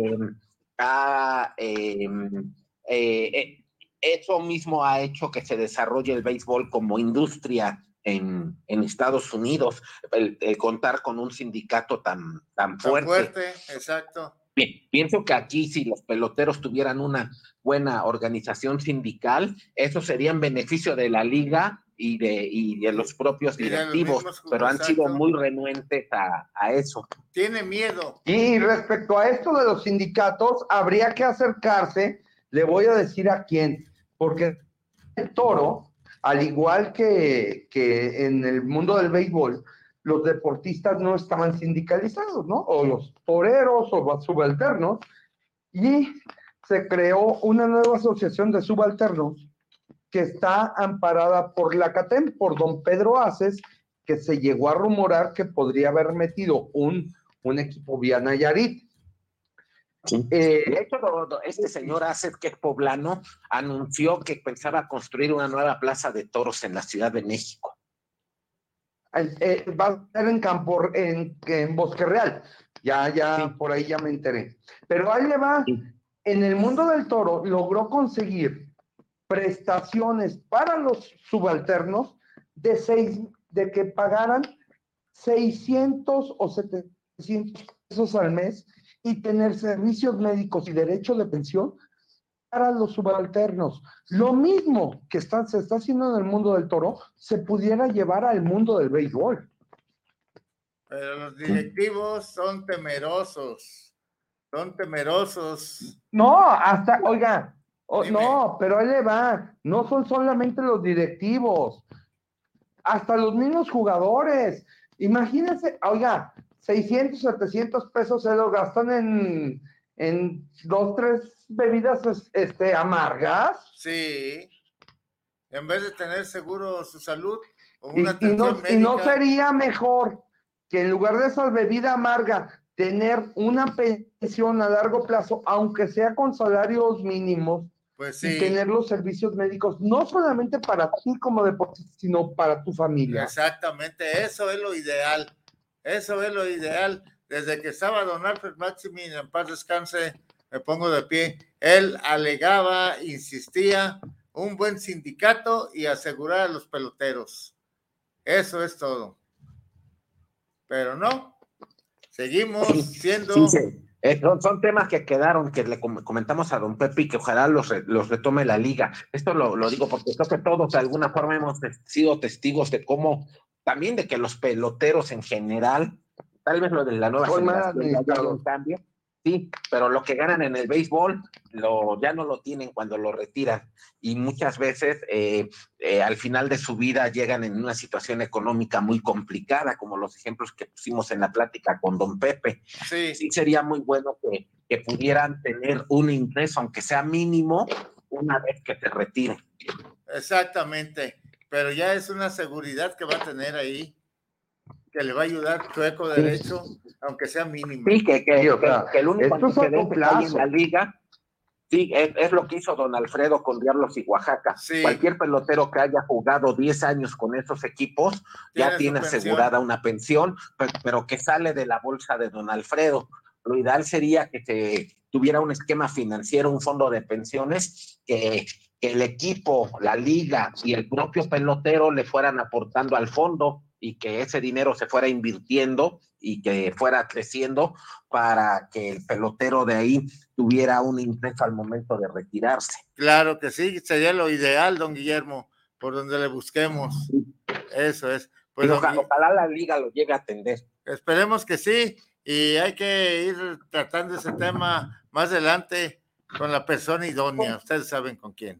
eh, eso mismo ha hecho que se desarrolle el béisbol como industria en, en Estados Unidos, el, contar con un sindicato tan, tan fuerte. fuerte, exacto. Bien, pienso que aquí si los peloteros tuvieran una buena organización sindical, eso sería en beneficio de la liga y de, y de los propios directivos, pero han sido muy renuentes a, a, eso. Tiene miedo. Y respecto a esto de los sindicatos, habría que acercarse, le voy a decir a quién, porque el toro, al igual que, que en el mundo del béisbol, los deportistas no estaban sindicalizados, ¿no? O los toreros o subalternos, y se creó una nueva asociación de subalternos que está amparada por la CATEM, por don Pedro Aces, que se llegó a rumorar que podría haber metido un, un equipo vía Nayarit. Eh, de hecho, este señor Aces, que es poblano, anunció que pensaba construir una nueva plaza de toros en la Ciudad de México. Eh, va a ser en Campo, en, en Bosque Real. Ya, ya, por ahí ya me enteré. Pero ahí le va. En el mundo del toro logró conseguir prestaciones para los subalternos de, seis, de que pagaran 600 o 700 pesos al mes y tener servicios médicos y derecho de pensión para los subalternos. Lo mismo que está, se está haciendo en el mundo del toro, se pudiera llevar al mundo del béisbol. Pero los directivos son temerosos, son temerosos. No, hasta, oiga, Oh, no, pero ahí le va. No son solamente los directivos, hasta los mismos jugadores. Imagínense, oiga, 600, 700 pesos se lo gastan en, en dos, tres bebidas este, amargas. Sí. En vez de tener seguro su salud o una y, no, y no sería mejor que en lugar de esa bebida amarga tener una pensión a largo plazo, aunque sea con salarios mínimos, pues y tener los servicios médicos, no solamente para ti como deportista, sino para tu familia. Exactamente, eso es lo ideal. Eso es lo ideal. Desde que estaba don Alfred Maximin en paz descanse, me pongo de pie. Él alegaba, insistía, un buen sindicato y asegurar a los peloteros. Eso es todo. Pero no, seguimos siendo eh, son, temas que quedaron, que le comentamos a don Pepe y que ojalá los, los retome la liga. Esto lo, lo, digo porque creo que todos de alguna forma hemos sido testigos de cómo, también de que los peloteros en general tal vez lo de la nueva generación cambio, sí, pero lo que ganan en el béisbol lo, ya no lo tienen cuando lo retiran y muchas veces eh, eh, al final de su vida llegan en una situación económica muy complicada, como los ejemplos que pusimos en la plática con don Pepe. Sí, sí sería muy bueno que, que pudieran tener un ingreso, aunque sea mínimo, una vez que te retiren. Exactamente, pero ya es una seguridad que va a tener ahí, que le va a ayudar chueco derecho, aunque sea mínimo. Sí, que, que, el único antecedente que hay en la liga, sí, es, lo que hizo don Alfredo con Diablos y Oaxaca. Cualquier pelotero que haya jugado 10 años con esos equipos ya tiene asegurada una pensión, pero que sale de la bolsa de don Alfredo. Lo ideal sería que se tuviera un esquema financiero, un fondo de pensiones, que, el equipo, la liga y el propio pelotero le fueran aportando al fondo y que ese dinero se fuera invirtiendo y que fuera creciendo para que el pelotero de ahí tuviera un ingreso al momento de retirarse. Claro que sí, sería lo ideal, don Guillermo, por donde le busquemos. Eso es. Pues ojalá la liga lo llegue a atender. Esperemos que sí, y hay que ir tratando ese tema más adelante con la persona idónea, ustedes saben con quién.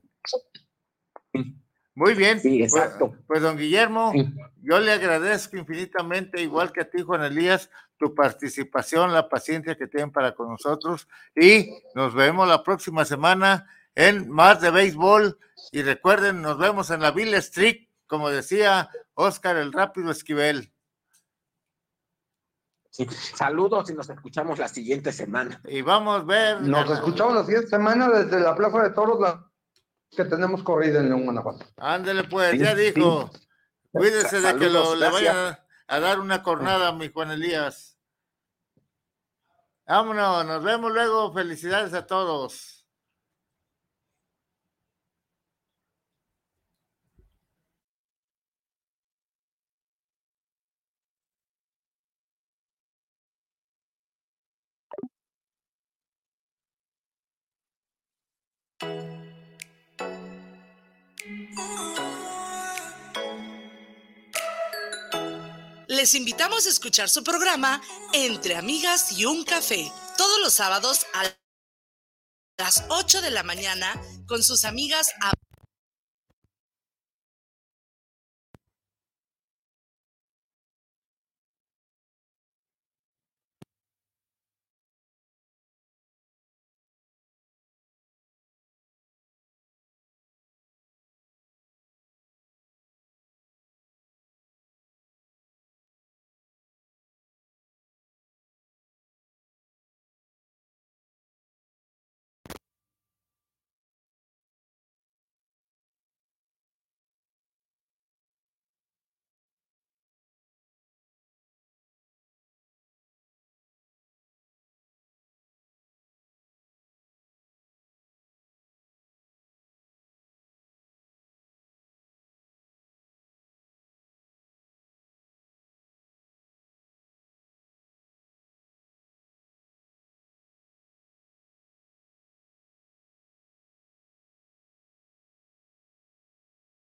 Muy bien. Sí, pues, exacto. Pues, don Guillermo, yo le agradezco infinitamente, igual que a ti, Juan Elías, tu participación, la paciencia que tienen para con nosotros y nos vemos la próxima semana en Más de Béisbol y recuerden, nos vemos en la Villa Street, como decía Oscar el Rápido Esquivel. Saludos y nos escuchamos la siguiente semana. Y vamos a ver. Nos escuchamos la siguiente semana desde la Plaza de Toros la... que tenemos corrida en León, Guanajuato. Ándele pues, ya dijo. Cuídese de que lo, le vaya a dar una cornada, mi Juan Elías. Vámonos, nos vemos luego. Felicidades a todos. Les invitamos a escuchar su programa Entre Amigas y un Café, todos los sábados a las 8 de la mañana con sus amigas. A